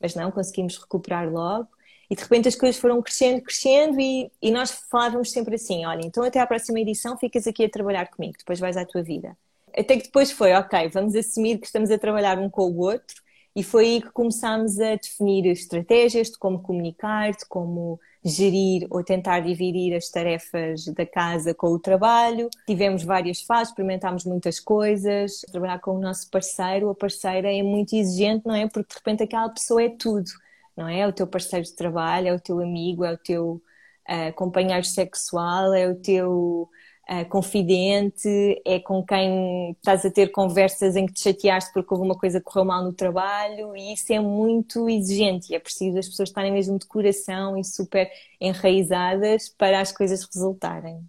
mas não, conseguimos recuperar logo e de repente as coisas foram crescendo, crescendo e, e nós falávamos sempre assim, olha, então até à próxima edição ficas aqui a trabalhar comigo, depois vais à tua vida. Até que depois foi, ok, vamos assumir que estamos a trabalhar um com o outro e foi aí que começámos a definir estratégias de como comunicar, de como gerir ou tentar dividir as tarefas da casa com o trabalho. Tivemos várias fases, experimentámos muitas coisas. Trabalhar com o nosso parceiro ou parceira é muito exigente, não é? Porque de repente aquela pessoa é tudo, não é? É o teu parceiro de trabalho, é o teu amigo, é o teu uh, companheiro sexual, é o teu uh, confidente, é com quem estás a ter conversas em que te chateaste porque alguma coisa correu mal no trabalho e isso é muito exigente e é preciso as pessoas estarem mesmo de coração e super enraizadas para as coisas resultarem.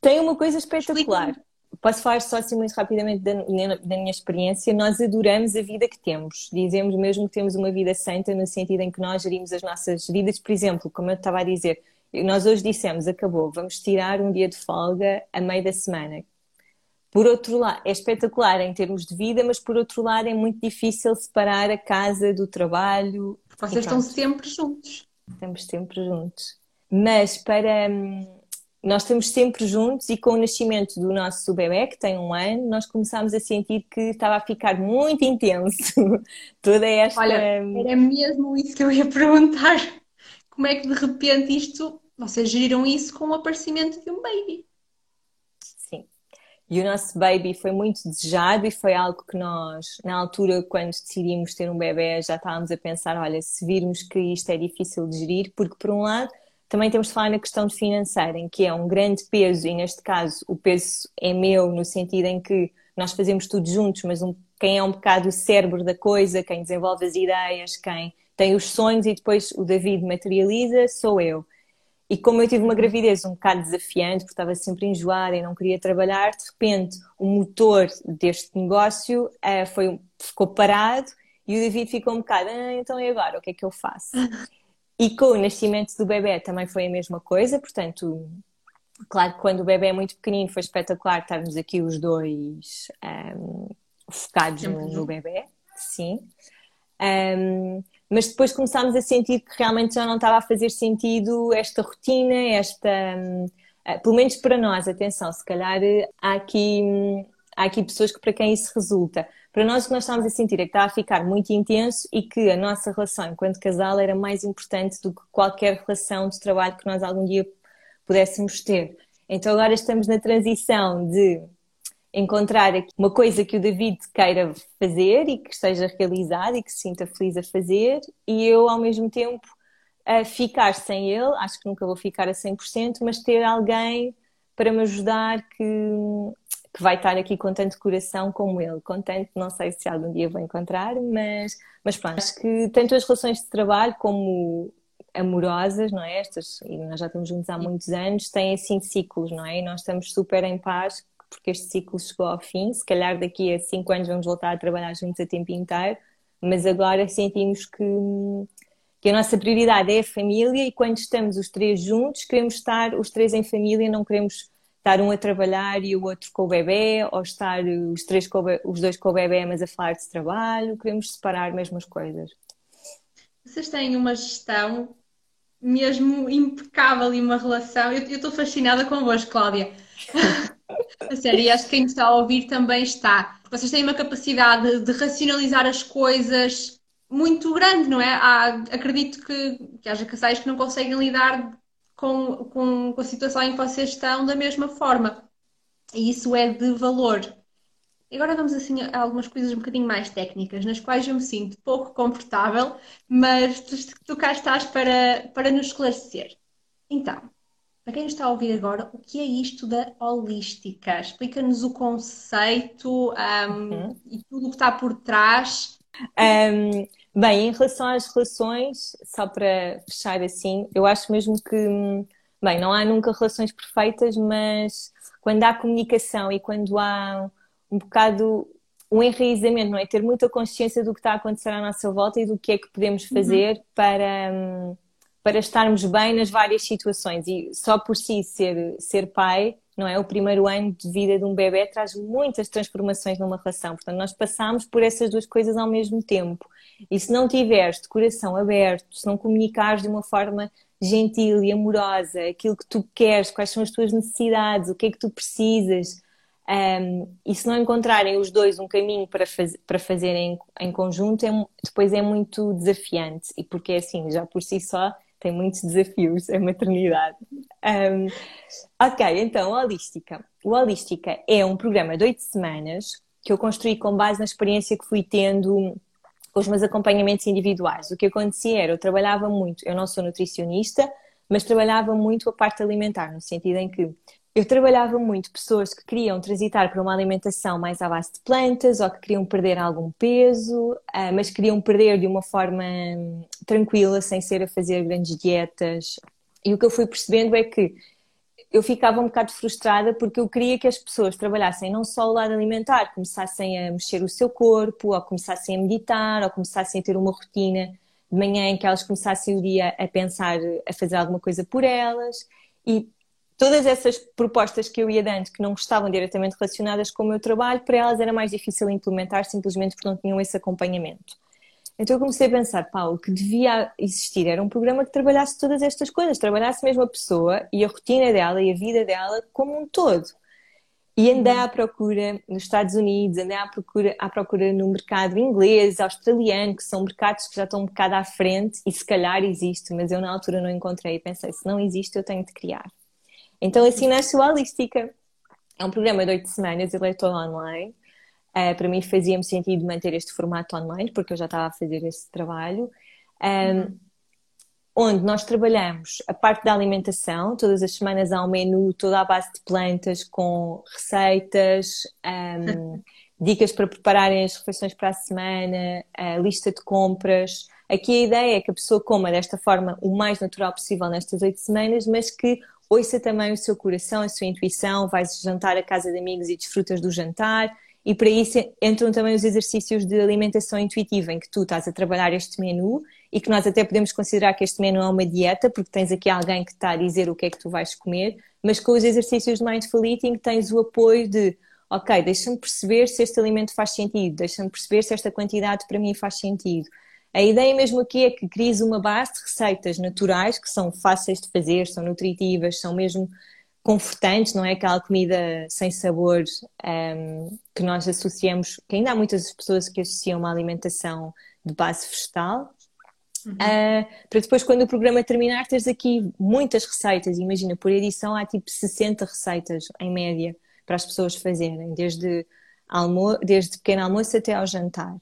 Tem uma coisa espetacular. Posso falar só assim muito rapidamente da, da, minha experiência. Nós adoramos a vida que temos. Dizemos mesmo que temos uma vida santa no sentido em que nós gerimos as nossas vidas. Por exemplo, como eu estava a dizer, nós hoje dissemos, acabou, vamos tirar um dia de folga a meio da semana. Por outro lado, é espetacular em termos de vida, mas por outro lado é muito difícil separar a casa do trabalho. Vocês estão sempre juntos. Estamos sempre juntos. Mas para. Hum, nós estamos sempre juntos e com o nascimento do nosso bebê, que tem um ano, nós começámos a sentir que estava a ficar muito intenso [laughs] toda esta. Olha, hum, era mesmo isso que eu ia perguntar. Como é que de repente isto vocês geriram isso com o aparecimento de um baby. Sim. E o nosso baby foi muito desejado e foi algo que nós, na altura, quando decidimos ter um bebê, já estávamos a pensar: olha, se virmos que isto é difícil de gerir, porque por um lado também temos de falar na questão financeira, em que é um grande peso, e neste caso o peso é meu, no sentido em que nós fazemos tudo juntos, mas um, quem é um bocado o cérebro da coisa, quem desenvolve as ideias, quem tem os sonhos e depois o David materializa, sou eu. E como eu tive uma gravidez um bocado desafiante, porque estava sempre enjoada e não queria trabalhar, de repente o motor deste negócio uh, foi, ficou parado e o David ficou um bocado, ah, então e agora? O que é que eu faço? E com o nascimento do bebê também foi a mesma coisa, portanto, claro que quando o bebê é muito pequenino foi espetacular estarmos aqui os dois um, focados no, no, bebê, sim. Um, mas depois começámos a sentir que realmente já não estava a fazer sentido esta rotina, esta. Hum, eh, pelo menos para nós, atenção, se calhar eh, há aqui, hum, há aqui pessoas que para quem isso resulta. Para nós o que nós estávamos a sentir é que estava a ficar muito intenso e que a nossa relação enquanto casal era mais importante do que qualquer relação de trabalho que nós algum dia pudéssemos ter. Então agora estamos na transição de encontrar uma coisa que o David queira fazer e que esteja realizado e que se sinta feliz a fazer e eu ao mesmo tempo a ficar sem ele, acho que nunca vou ficar a 100%, mas ter alguém para me ajudar que, que vai estar aqui com tanto coração como ele, contente, não sei se algum dia vou encontrar, mas, mas pronto, acho que tanto as relações de trabalho como amorosas, não é? Estas, e nós já estamos juntos há muitos anos, têm assim ciclos, não é? E nós estamos super em paz porque este ciclo chegou ao fim. Se calhar daqui a cinco anos vamos voltar a trabalhar juntos a tempo inteiro, mas agora sentimos que, que a nossa prioridade é a família e quando estamos os três juntos, queremos estar os três em família, não queremos estar um a trabalhar e o outro com o bebê, ou estar os, três com os dois com o bebê, mas a falar de trabalho, queremos separar mesmo as coisas. Vocês têm uma gestão mesmo impecável e uma relação. Eu estou fascinada convosco, Cláudia. [laughs] A sério, e acho que quem está a ouvir também está. Vocês têm uma capacidade de racionalizar as coisas muito grande, não é? Há, acredito que, que haja casais que não conseguem lidar com, com, com a situação em que vocês estão da mesma forma. E isso é de valor. Agora vamos assim a algumas coisas um bocadinho mais técnicas, nas quais eu me sinto pouco confortável, mas tu, tu cá estás para, para nos esclarecer. Então, para quem está a ouvir agora, o que é isto da holística? Explica-nos o conceito um, uhum. e tudo o que está por trás. Um, bem, em relação às relações, só para fechar assim, eu acho mesmo que, bem, não há nunca relações perfeitas, mas quando há comunicação e quando há um bocado um enraizamento, não é? Ter muita consciência do que está a acontecer à nossa volta e do que é que podemos uhum. fazer uhum. para, para estarmos bem nas várias situações. E só por si ser, ser pai, não é? O primeiro ano de vida de um bebê traz muitas transformações numa relação. Portanto, nós passamos por essas duas coisas ao mesmo tempo. E se não tiveres de coração aberto, se não comunicares de uma forma gentil e amorosa aquilo que tu queres, quais são as tuas necessidades, o que é que tu precisas, um, e se não encontrarem os dois um caminho para, faz, para fazer em, em conjunto, é, depois é muito desafiante. E porque é assim, já por si só tem muitos desafios a maternidade. Um, ok, então, Holística. O Holística é um programa de oito semanas que eu construí com base na experiência que fui tendo com os meus acompanhamentos individuais. O que acontecia era, eu trabalhava muito, eu não sou nutricionista, mas trabalhava muito a parte alimentar, no sentido em que eu trabalhava muito pessoas que queriam transitar para uma alimentação mais à base de plantas ou que queriam perder algum peso, ah, mas queriam perder de uma forma hum, tranquila, sem ser a fazer grandes dietas. E o que eu fui percebendo é que eu ficava um bocado frustrada porque eu queria que as pessoas trabalhassem não só o lado alimentar, começassem a mexer o seu corpo, ou começassem a meditar, ou começassem a ter uma rotina de manhã em que elas começassem o dia a pensar, a fazer alguma coisa por elas. E todas essas propostas que eu ia dando que não estavam diretamente relacionadas com o meu trabalho, para elas era mais difícil implementar simplesmente porque não tinham esse acompanhamento. Então eu comecei a pensar, pá, o que devia existir era um programa que trabalhasse todas estas coisas, trabalhasse mesmo a pessoa e a rotina dela e a vida dela como um todo. E andei à procura nos Estados Unidos, andei à procura, à procura no mercado inglês, australiano, que são mercados que já estão um bocado à frente e se calhar existe, mas eu na altura não encontrei e pensei, se não existe eu tenho de criar. Então, assim nasce o Holística. É um programa de oito semanas, ele é todo online. Uh, para mim fazia-me sentido manter este formato online, porque eu já estava a fazer esse trabalho. Um, uhum. Onde nós trabalhamos a parte da alimentação, todas as semanas há um menu toda à base de plantas, com receitas, um, [laughs] dicas para prepararem as refeições para a semana, a lista de compras. Aqui a ideia é que a pessoa coma desta forma o mais natural possível nestas oito semanas, mas que ouça também o seu coração, a sua intuição, vais jantar à casa de amigos e desfrutas do jantar. E para isso entram também os exercícios de alimentação intuitiva, em que tu estás a trabalhar este menu e que nós até podemos considerar que este menu é uma dieta, porque tens aqui alguém que está a dizer o que é que tu vais comer, mas com os exercícios de Mindful Eating tens o apoio de, ok, deixa-me perceber se este alimento faz sentido, deixa-me perceber se esta quantidade para mim faz sentido. A ideia mesmo aqui é que cries uma base de receitas naturais que são fáceis de fazer, são nutritivas, são mesmo confortantes, não é aquela comida sem sabor um, que nós associamos, que ainda há muitas pessoas que associam uma alimentação de base vegetal. Uhum. Uh, para depois, quando o programa terminar, teres aqui muitas receitas. Imagina, por edição há tipo 60 receitas em média para as pessoas fazerem, desde, almo desde pequeno almoço até ao jantar.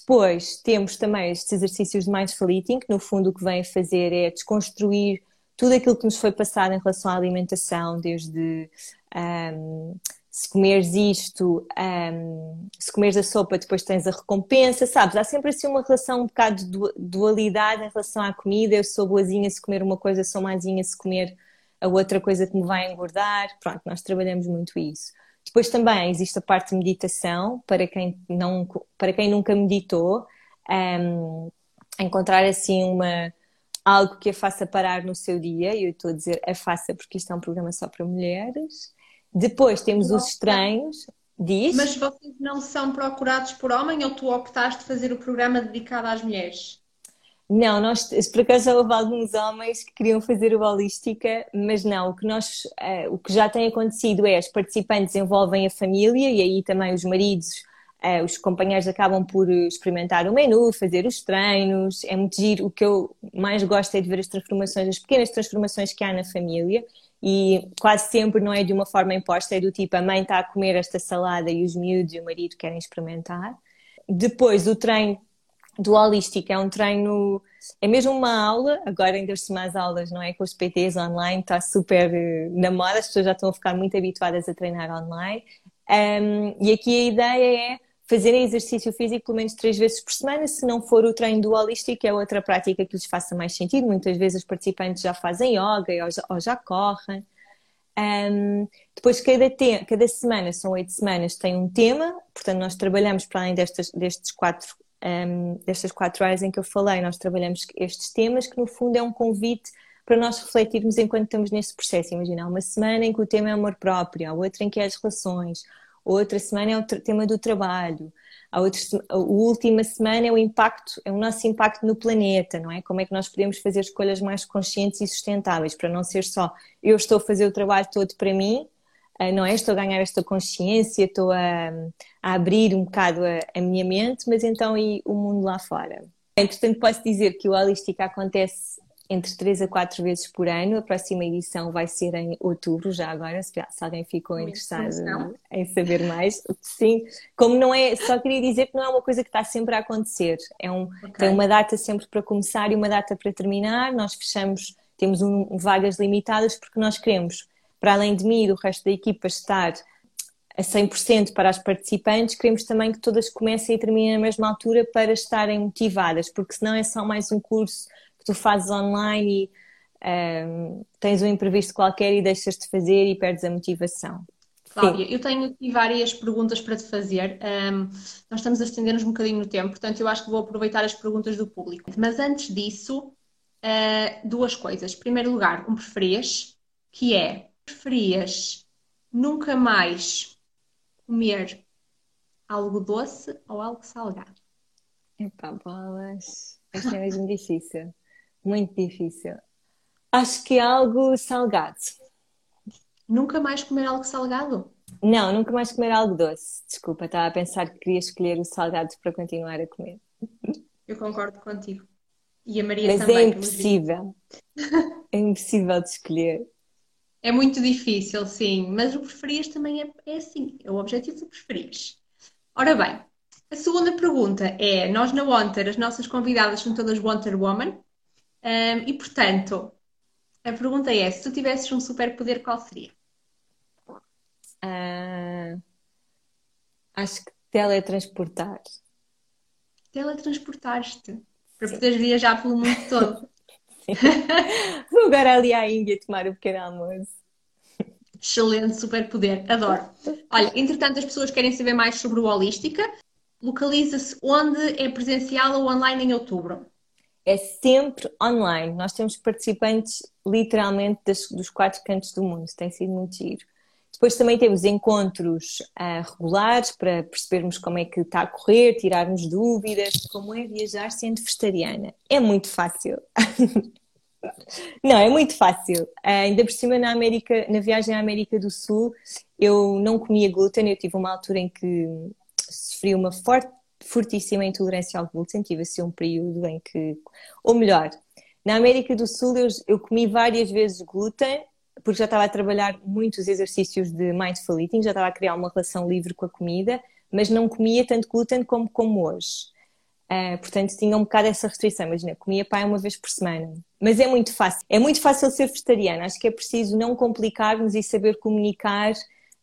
Depois temos também estes exercícios de mindful eating, que no fundo o que vem fazer é desconstruir tudo aquilo que nos foi passado em relação à alimentação, desde um, se comeres isto, um, se comeres a sopa, depois tens a recompensa, sabes? Há sempre assim uma relação um bocado de dualidade em relação à comida. Eu sou boazinha se comer uma coisa, sou mazinha se comer a outra coisa que me vai engordar. Pronto, nós trabalhamos muito isso. Depois também existe a parte de meditação, para quem, não, para quem nunca meditou, um, encontrar assim uma, algo que a faça parar no seu dia, e eu estou a dizer a faça porque isto é um programa só para mulheres. Depois temos os estranhos, diz. Mas vocês não são procurados por homem ou tu optaste fazer o programa dedicado às mulheres? Não, nós, por acaso já houve alguns homens que queriam fazer o holística, mas não, o que, nós, uh, o que já tem acontecido é os participantes envolvem a família e aí também os maridos, uh, os companheiros acabam por experimentar o menu, fazer os treinos, é muito giro. O que eu mais gosto é de ver as transformações, as pequenas transformações que há na família e quase sempre não é de uma forma imposta, é do tipo a mãe está a comer esta salada e os miúdos e o marido querem experimentar. Depois o treino do holístico é um treino, é mesmo uma aula, agora ainda se mais aulas, não é? Com os PTs online, está super eh, na moda, as pessoas já estão a ficar muito habituadas a treinar online. Um, e aqui a ideia é fazerem exercício físico pelo menos três vezes por semana, se não for o treino do holístico, é outra prática que lhes faça mais sentido. Muitas vezes os participantes já fazem yoga ou já, ou já correm. Um, depois, cada, cada semana, são oito semanas, tem um tema, portanto, nós trabalhamos para além destas, destes quatro um, destas quatro áreas em que eu falei, nós trabalhamos estes temas, que no fundo é um convite para nós refletirmos enquanto estamos neste processo. Imagina, uma semana em que o tema é amor próprio, a outra em que é as relações, outra semana é o tema do trabalho, a, outra, a última semana é o impacto, é o nosso impacto no planeta, não é? Como é que nós podemos fazer escolhas mais conscientes e sustentáveis, para não ser só eu estou a fazer o trabalho todo para mim, não é? Estou a ganhar esta consciência, estou a, a abrir um bocado a, a, minha mente, mas então e o mundo lá fora? Entretanto, posso dizer que o Holística acontece entre 3 a 4 vezes por ano. A próxima edição vai ser em outubro, já agora, se, se alguém ficou interessado em saber mais. Sim, como não é, só queria dizer que não é uma coisa que está sempre a acontecer. É um, okay. Tem uma data sempre para começar e uma data para terminar. Nós fechamos, temos um, vagas limitadas porque nós queremos para além de mim e do resto da equipa estar a 100% para as participantes, queremos também que todas comecem e terminem na mesma altura para estarem motivadas, porque senão é só mais um curso que tu fazes online e um, tens um imprevisto qualquer e deixas de fazer e perdes a motivação. Cláudia, Sim. eu tenho aqui várias perguntas para te fazer. Um, nós estamos a estender-nos um bocadinho no tempo, portanto, eu acho que vou aproveitar as perguntas do público. Mas antes disso, uh, duas coisas. Em primeiro lugar, um preferias, que é preferias nunca mais comer algo doce ou algo salgado? Epá, bolas. Esta é mesmo difícil. Muito difícil. Acho que é algo salgado. Nunca mais comer algo salgado? Não, nunca mais comer algo doce. Desculpa, estava a pensar que queria escolher o salgado para continuar a comer. Eu concordo contigo. E a Maria Mas também. Mas é impossível. é impossível de escolher. É muito difícil, sim, mas o preferias também é, é assim, é o objetivo do preferias. Ora bem, a segunda pergunta é: nós na Wanter, as nossas convidadas são todas Wanter Woman, um, e portanto, a pergunta é: se tu tivesses um superpoder, qual seria? Uh, acho que teletransportar. Teletransportar-te para poderes viajar pelo mundo todo. [laughs] Vou agora ali à Índia tomar o pequeno almoço. Excelente superpoder, adoro. Olha, entretanto, as pessoas querem saber mais sobre o Holística. Localiza-se onde é presencial ou online em outubro? É sempre online. Nós temos participantes literalmente das, dos quatro cantos do mundo. Tem sido muito giro. Depois também temos encontros uh, regulares para percebermos como é que está a correr, tirarmos dúvidas, como é viajar sendo vegetariana. É muito fácil. [laughs] não, é muito fácil. Uh, ainda por cima na América, na viagem à América do Sul, eu não comia glúten, eu tive uma altura em que sofri uma forte, fortíssima intolerância ao glúten, tive assim um período em que, ou melhor, na América do Sul eu, eu comi várias vezes glúten porque já estava a trabalhar muitos exercícios de mindful eating, já estava a criar uma relação livre com a comida, mas não comia tanto glúten como como hoje. Uh, portanto, tinha um bocado essa restrição. Imagina, comia pai uma vez por semana. Mas é muito fácil. É muito fácil ser vegetariana. Acho que é preciso não complicarmos e saber comunicar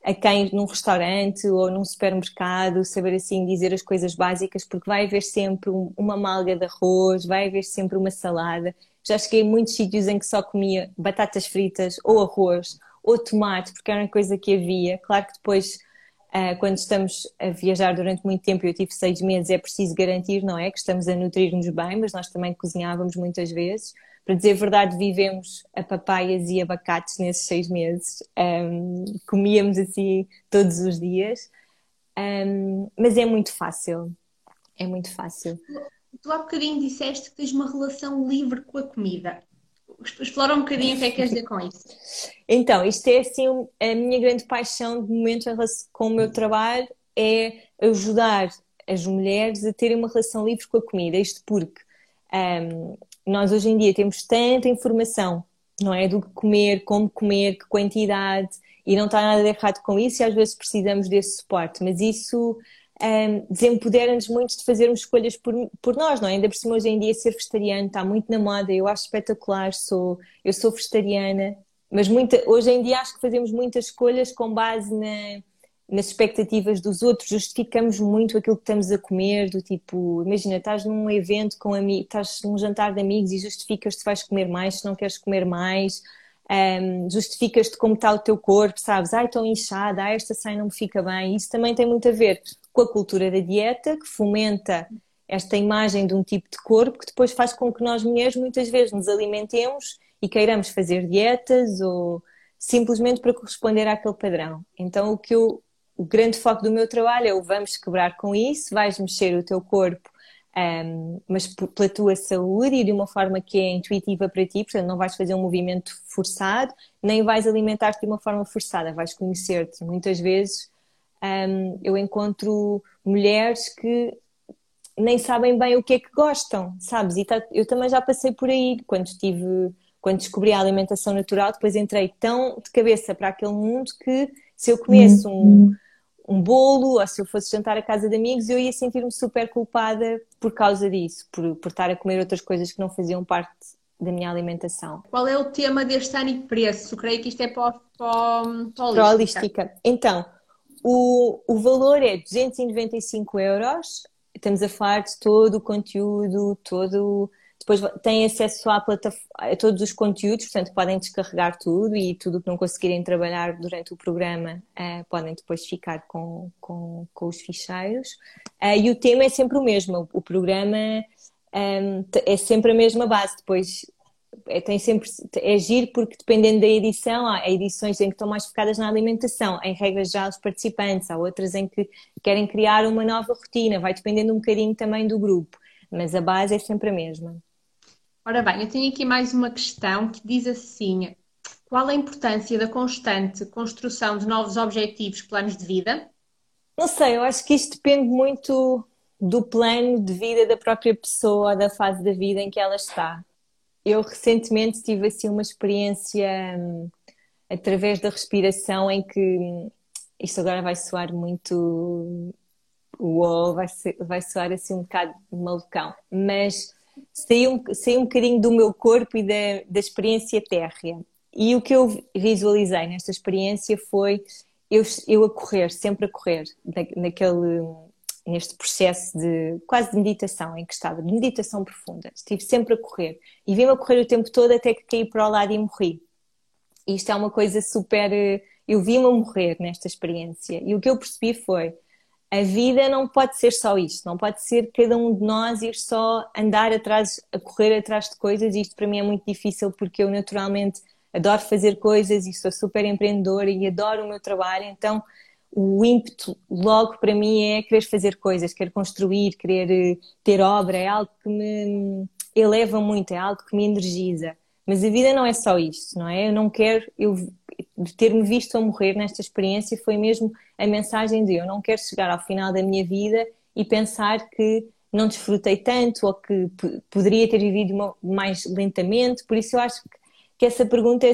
a quem num restaurante ou num supermercado, saber assim dizer as coisas básicas, porque vai haver sempre uma malga de arroz, vai haver sempre uma salada. Já cheguei a muitos sítios em que só comia batatas fritas ou arroz ou tomate, porque era uma coisa que havia. Claro que depois, ah, quando estamos a viajar durante muito tempo, eu tive seis meses, é preciso garantir, não é? Que estamos a nutrir-nos bem, mas nós também cozinhávamos muitas vezes. Para dizer a verdade, vivemos a papaias e abacates nesses seis meses. Um, comíamos assim todos os dias. Um, mas é muito fácil. É muito fácil. Tu há bocadinho disseste que tens uma relação livre com a comida. Explora um bocadinho o que é que queres dizer com isso. [laughs] Então, isto é assim a minha grande paixão de momento com o meu trabalho é ajudar as mulheres a terem uma relação livre com a comida. Isto porque um, nós hoje em dia temos tanta informação, não é? Do que comer, como comer, que quantidade, e não está nada de errado com isso, e às vezes precisamos desse suporte, mas isso um, desempodera-nos muito de fazermos escolhas por, por nós, não é? Ainda por cima hoje em dia ser vegetariano está muito na moda, eu acho espetacular, sou, eu sou vegetariana, mas muita, hoje em dia acho que fazemos muitas escolhas com base na, nas expectativas dos outros, justificamos muito aquilo que estamos a comer, do tipo, imagina, estás num evento com amigos, estás num jantar de amigos e justificas se vais comer mais, se não queres comer mais, um, justificas-te como está o teu corpo, sabes? Ai, estou inchada, ai, esta saia não me fica bem. Isso também tem muito a ver com a cultura da dieta, que fomenta esta imagem de um tipo de corpo, que depois faz com que nós mulheres muitas vezes nos alimentemos e queiramos fazer dietas ou simplesmente para corresponder àquele padrão. Então, o que eu, o grande foco do meu trabalho é o vamos quebrar com isso, vais mexer o teu corpo um, mas pela tua saúde e de uma forma que é intuitiva para ti, portanto não vais fazer um movimento forçado, nem vais alimentar-te de uma forma forçada, vais conhecer-te. Muitas vezes um, eu encontro mulheres que nem sabem bem o que é que gostam, sabes? E tá, eu também já passei por aí, quando tive, quando descobri a alimentação natural, depois entrei tão de cabeça para aquele mundo que se eu comesse um uhum um bolo, ou se eu fosse jantar à casa de amigos, eu ia sentir-me super culpada por causa disso, por, por estar a comer outras coisas que não faziam parte da minha alimentação. Qual é o tema deste ano e preço? Creio que isto é para, para, para a holística. Então, o, o valor é 295 euros. Estamos a falar de todo o conteúdo, todo depois têm acesso à plataforma, a todos os conteúdos, portanto podem descarregar tudo e tudo o que não conseguirem trabalhar durante o programa uh, podem depois ficar com, com, com os ficheiros. Uh, e o tema é sempre o mesmo, o programa um, ehm, é sempre a mesma base, depois é, tem sempre, é giro porque dependendo da edição, há edições em que estão mais focadas na alimentação, em regras já os participantes, há outras em que querem criar uma nova rotina, vai dependendo um bocadinho também do grupo, mas a base é sempre a mesma. Ora bem, eu tenho aqui mais uma questão que diz assim: qual a importância da constante construção de novos objetivos, planos de vida? Não sei, eu acho que isto depende muito do plano de vida da própria pessoa, da fase da vida em que ela está. Eu recentemente tive assim uma experiência hum, através da respiração em que hum, isto agora vai soar muito uou, vai, vai soar assim um bocado malucão, mas saí um, saí um bocadinho do meu corpo e da, da experiência térrea. E o que eu visualizei nesta experiência foi eu, eu a correr, sempre a correr, na, naquele, neste processo de quase de meditação em que estava, de meditação profunda. Estive sempre a correr e vim-me a correr o tempo todo até que caí para o lado e morri. E isto é uma coisa super. Eu vi-me a morrer nesta experiência. E o que eu percebi foi: a vida não pode ser só isto, não pode ser cada um de nós ir só andar atrás, a correr atrás de coisas. Isto para mim é muito difícil porque eu naturalmente adoro fazer coisas e sou super empreendedora e adoro o meu trabalho, então o ímpeto logo para mim é querer fazer coisas, querer construir, querer eh, ter obra, é algo que me eleva muito, é algo que me energiza. Mas a vida não é só isto, não é? Eu não quero, eu ter-me visto a morrer nesta experiência foi mesmo a mensagem de eu não quero chegar ao final da minha vida e pensar que não desfrutei tanto ou que poderia ter vivido mais lentamente. Por isso eu acho que essa pergunta é,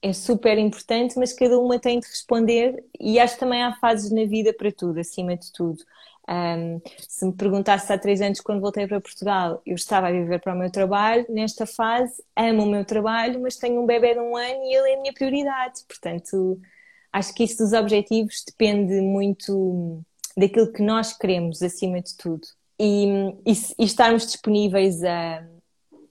é super importante, mas cada uma tem de responder e acho que também há fases na vida para tudo, acima de tudo. Um, se me perguntasse há três anos, quando voltei para Portugal, eu estava a viver para o meu trabalho. Nesta fase, amo o meu trabalho, mas tenho um bebê de um ano e ele é a minha prioridade. Portanto, acho que isso dos objetivos depende muito daquilo que nós queremos, acima de tudo. E, e, e estarmos disponíveis a,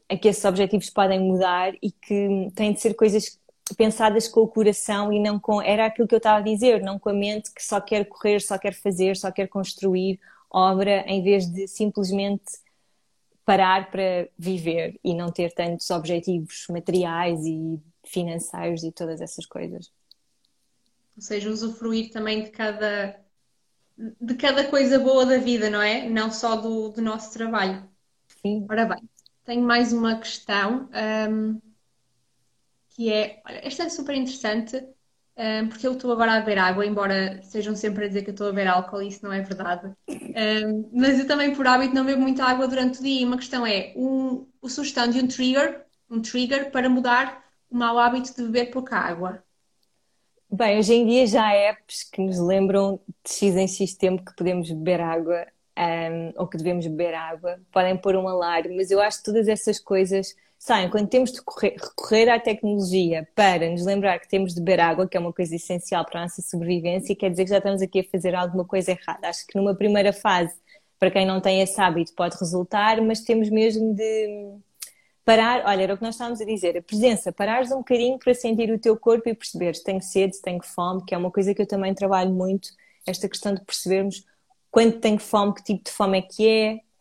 a que esses objetivos podem mudar e que têm de ser coisas pensadas com o coração e não com. Era aquilo que eu estava a dizer, não com a mente que só quer correr, só quer fazer, só quer construir obra, em vez de simplesmente parar para viver e não ter tantos objetivos materiais e financeiros e todas essas coisas. Ou seja, usufruir também de cada de cada coisa boa da vida, não é? Não só do, do nosso trabalho. Sim. Ora bem, tenho mais uma questão um, que é, olha, esta é super interessante um, porque eu estou agora a beber água, embora sejam sempre a dizer que estou a beber álcool, isso não é verdade. Um, mas eu também, por hábito, não bebo muita água durante o dia. E uma questão é um, a sugestão de um trigger, um trigger para mudar o mau hábito de beber pouca água. Bem, hoje em dia já há apps que nos lembram de X em X tempo que podemos beber água um, ou que devemos beber água, podem pôr um alarme, mas eu acho que todas essas coisas saem quando temos de recorrer, recorrer à tecnologia para nos lembrar que temos de beber água, que é uma coisa essencial para a nossa sobrevivência, quer dizer que já estamos aqui a fazer alguma coisa errada. Acho que numa primeira fase, para quem não tem esse hábito, pode resultar, mas temos mesmo de parar, olha, era o que nós estávamos a dizer, a presença, parares um bocadinho para sentir o teu corpo e perceberes tenho sede, tenho fome, que é uma coisa que eu também trabalho muito, esta questão de percebermos quando tenho fome, que tipo de fome é que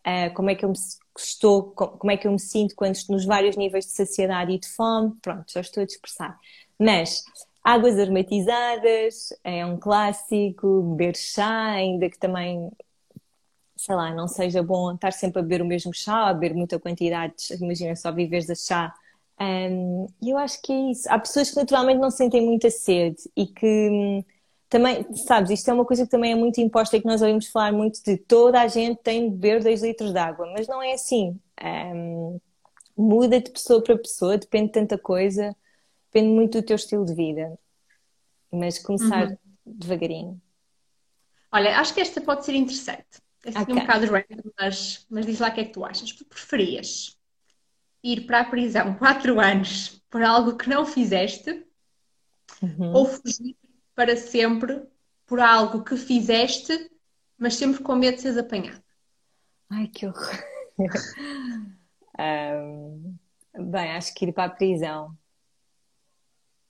é, uh, como é que eu me estou, como é que eu me sinto quando nos vários níveis de saciedade e de fome, pronto, já estou a dispersar. Mas águas aromatizadas é um clássico, beber chá, ainda que também sei lá, não seja bom estar sempre a beber o mesmo chá, a beber muita quantidade, imagina só viveres a chá. Um, e eu acho que é isso. Há pessoas que naturalmente não sentem muita sede e que hum, também, sabes, isto é uma coisa que também é muito imposta e que nós ouvimos falar muito de toda a gente tem de beber 2 litros de água, mas não é assim. Um, muda de pessoa para pessoa, depende de tanta coisa, depende muito do teu estilo de vida. Mas começar uhum. devagarinho. Olha, acho que esta pode ser interessante. É assim okay. um bocado random, mas, mas diz lá o que é que tu achas. Tu preferias ir para a prisão quatro anos por algo que não fizeste uhum. ou fugir para sempre por algo que fizeste, mas sempre com medo de seres apanhado? Ai, que horror! [laughs] um, bem, acho que ir para a prisão.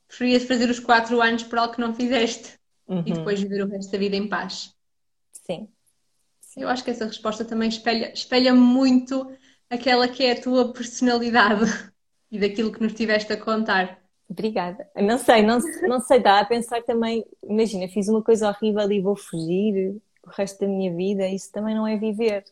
Preferias fazer os quatro anos por algo que não fizeste uhum. e depois viver o resto da vida em paz? Sim. Eu acho que essa resposta também espelha, espelha muito aquela que é a tua personalidade [laughs] e daquilo que nos tiveste a contar. Obrigada. Não sei, não, não sei, dá a pensar também, imagina, fiz uma coisa horrível e vou fugir o resto da minha vida, isso também não é viver.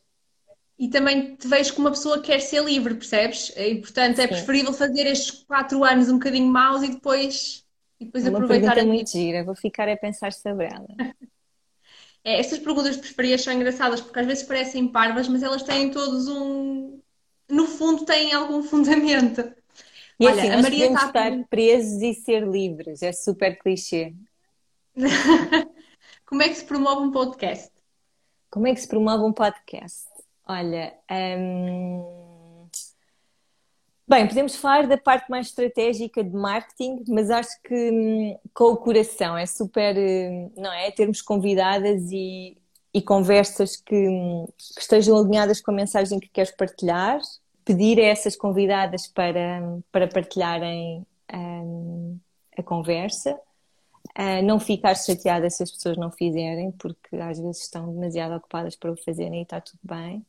E também te vejo como uma pessoa que quer ser livre, percebes? E portanto é Sim. preferível fazer estes quatro anos um bocadinho maus e depois, e depois uma aproveitar a muito gira, vou ficar a pensar sobre ela. [laughs] É, estas perguntas de preferias são engraçadas porque às vezes parecem parvas, mas elas têm todos um. No fundo, têm algum fundamento. E Olha, assim, a Maria está estar presos e ser livres, é super clichê. [laughs] Como é que se promove um podcast? Como é que se promove um podcast? Olha, hum... Bem, podemos falar da parte mais estratégica de marketing, mas acho que hum, com o coração é super, hum, não é? Termos convidadas e, e conversas que, hum, que, estejam alinhadas com a mensagem que queres partilhar, pedir a essas convidadas para, para partilharem um, a conversa, uh, não ficar chateada se as pessoas não fizerem, porque às vezes estão demasiado ocupadas para o fazerem e está tudo bem.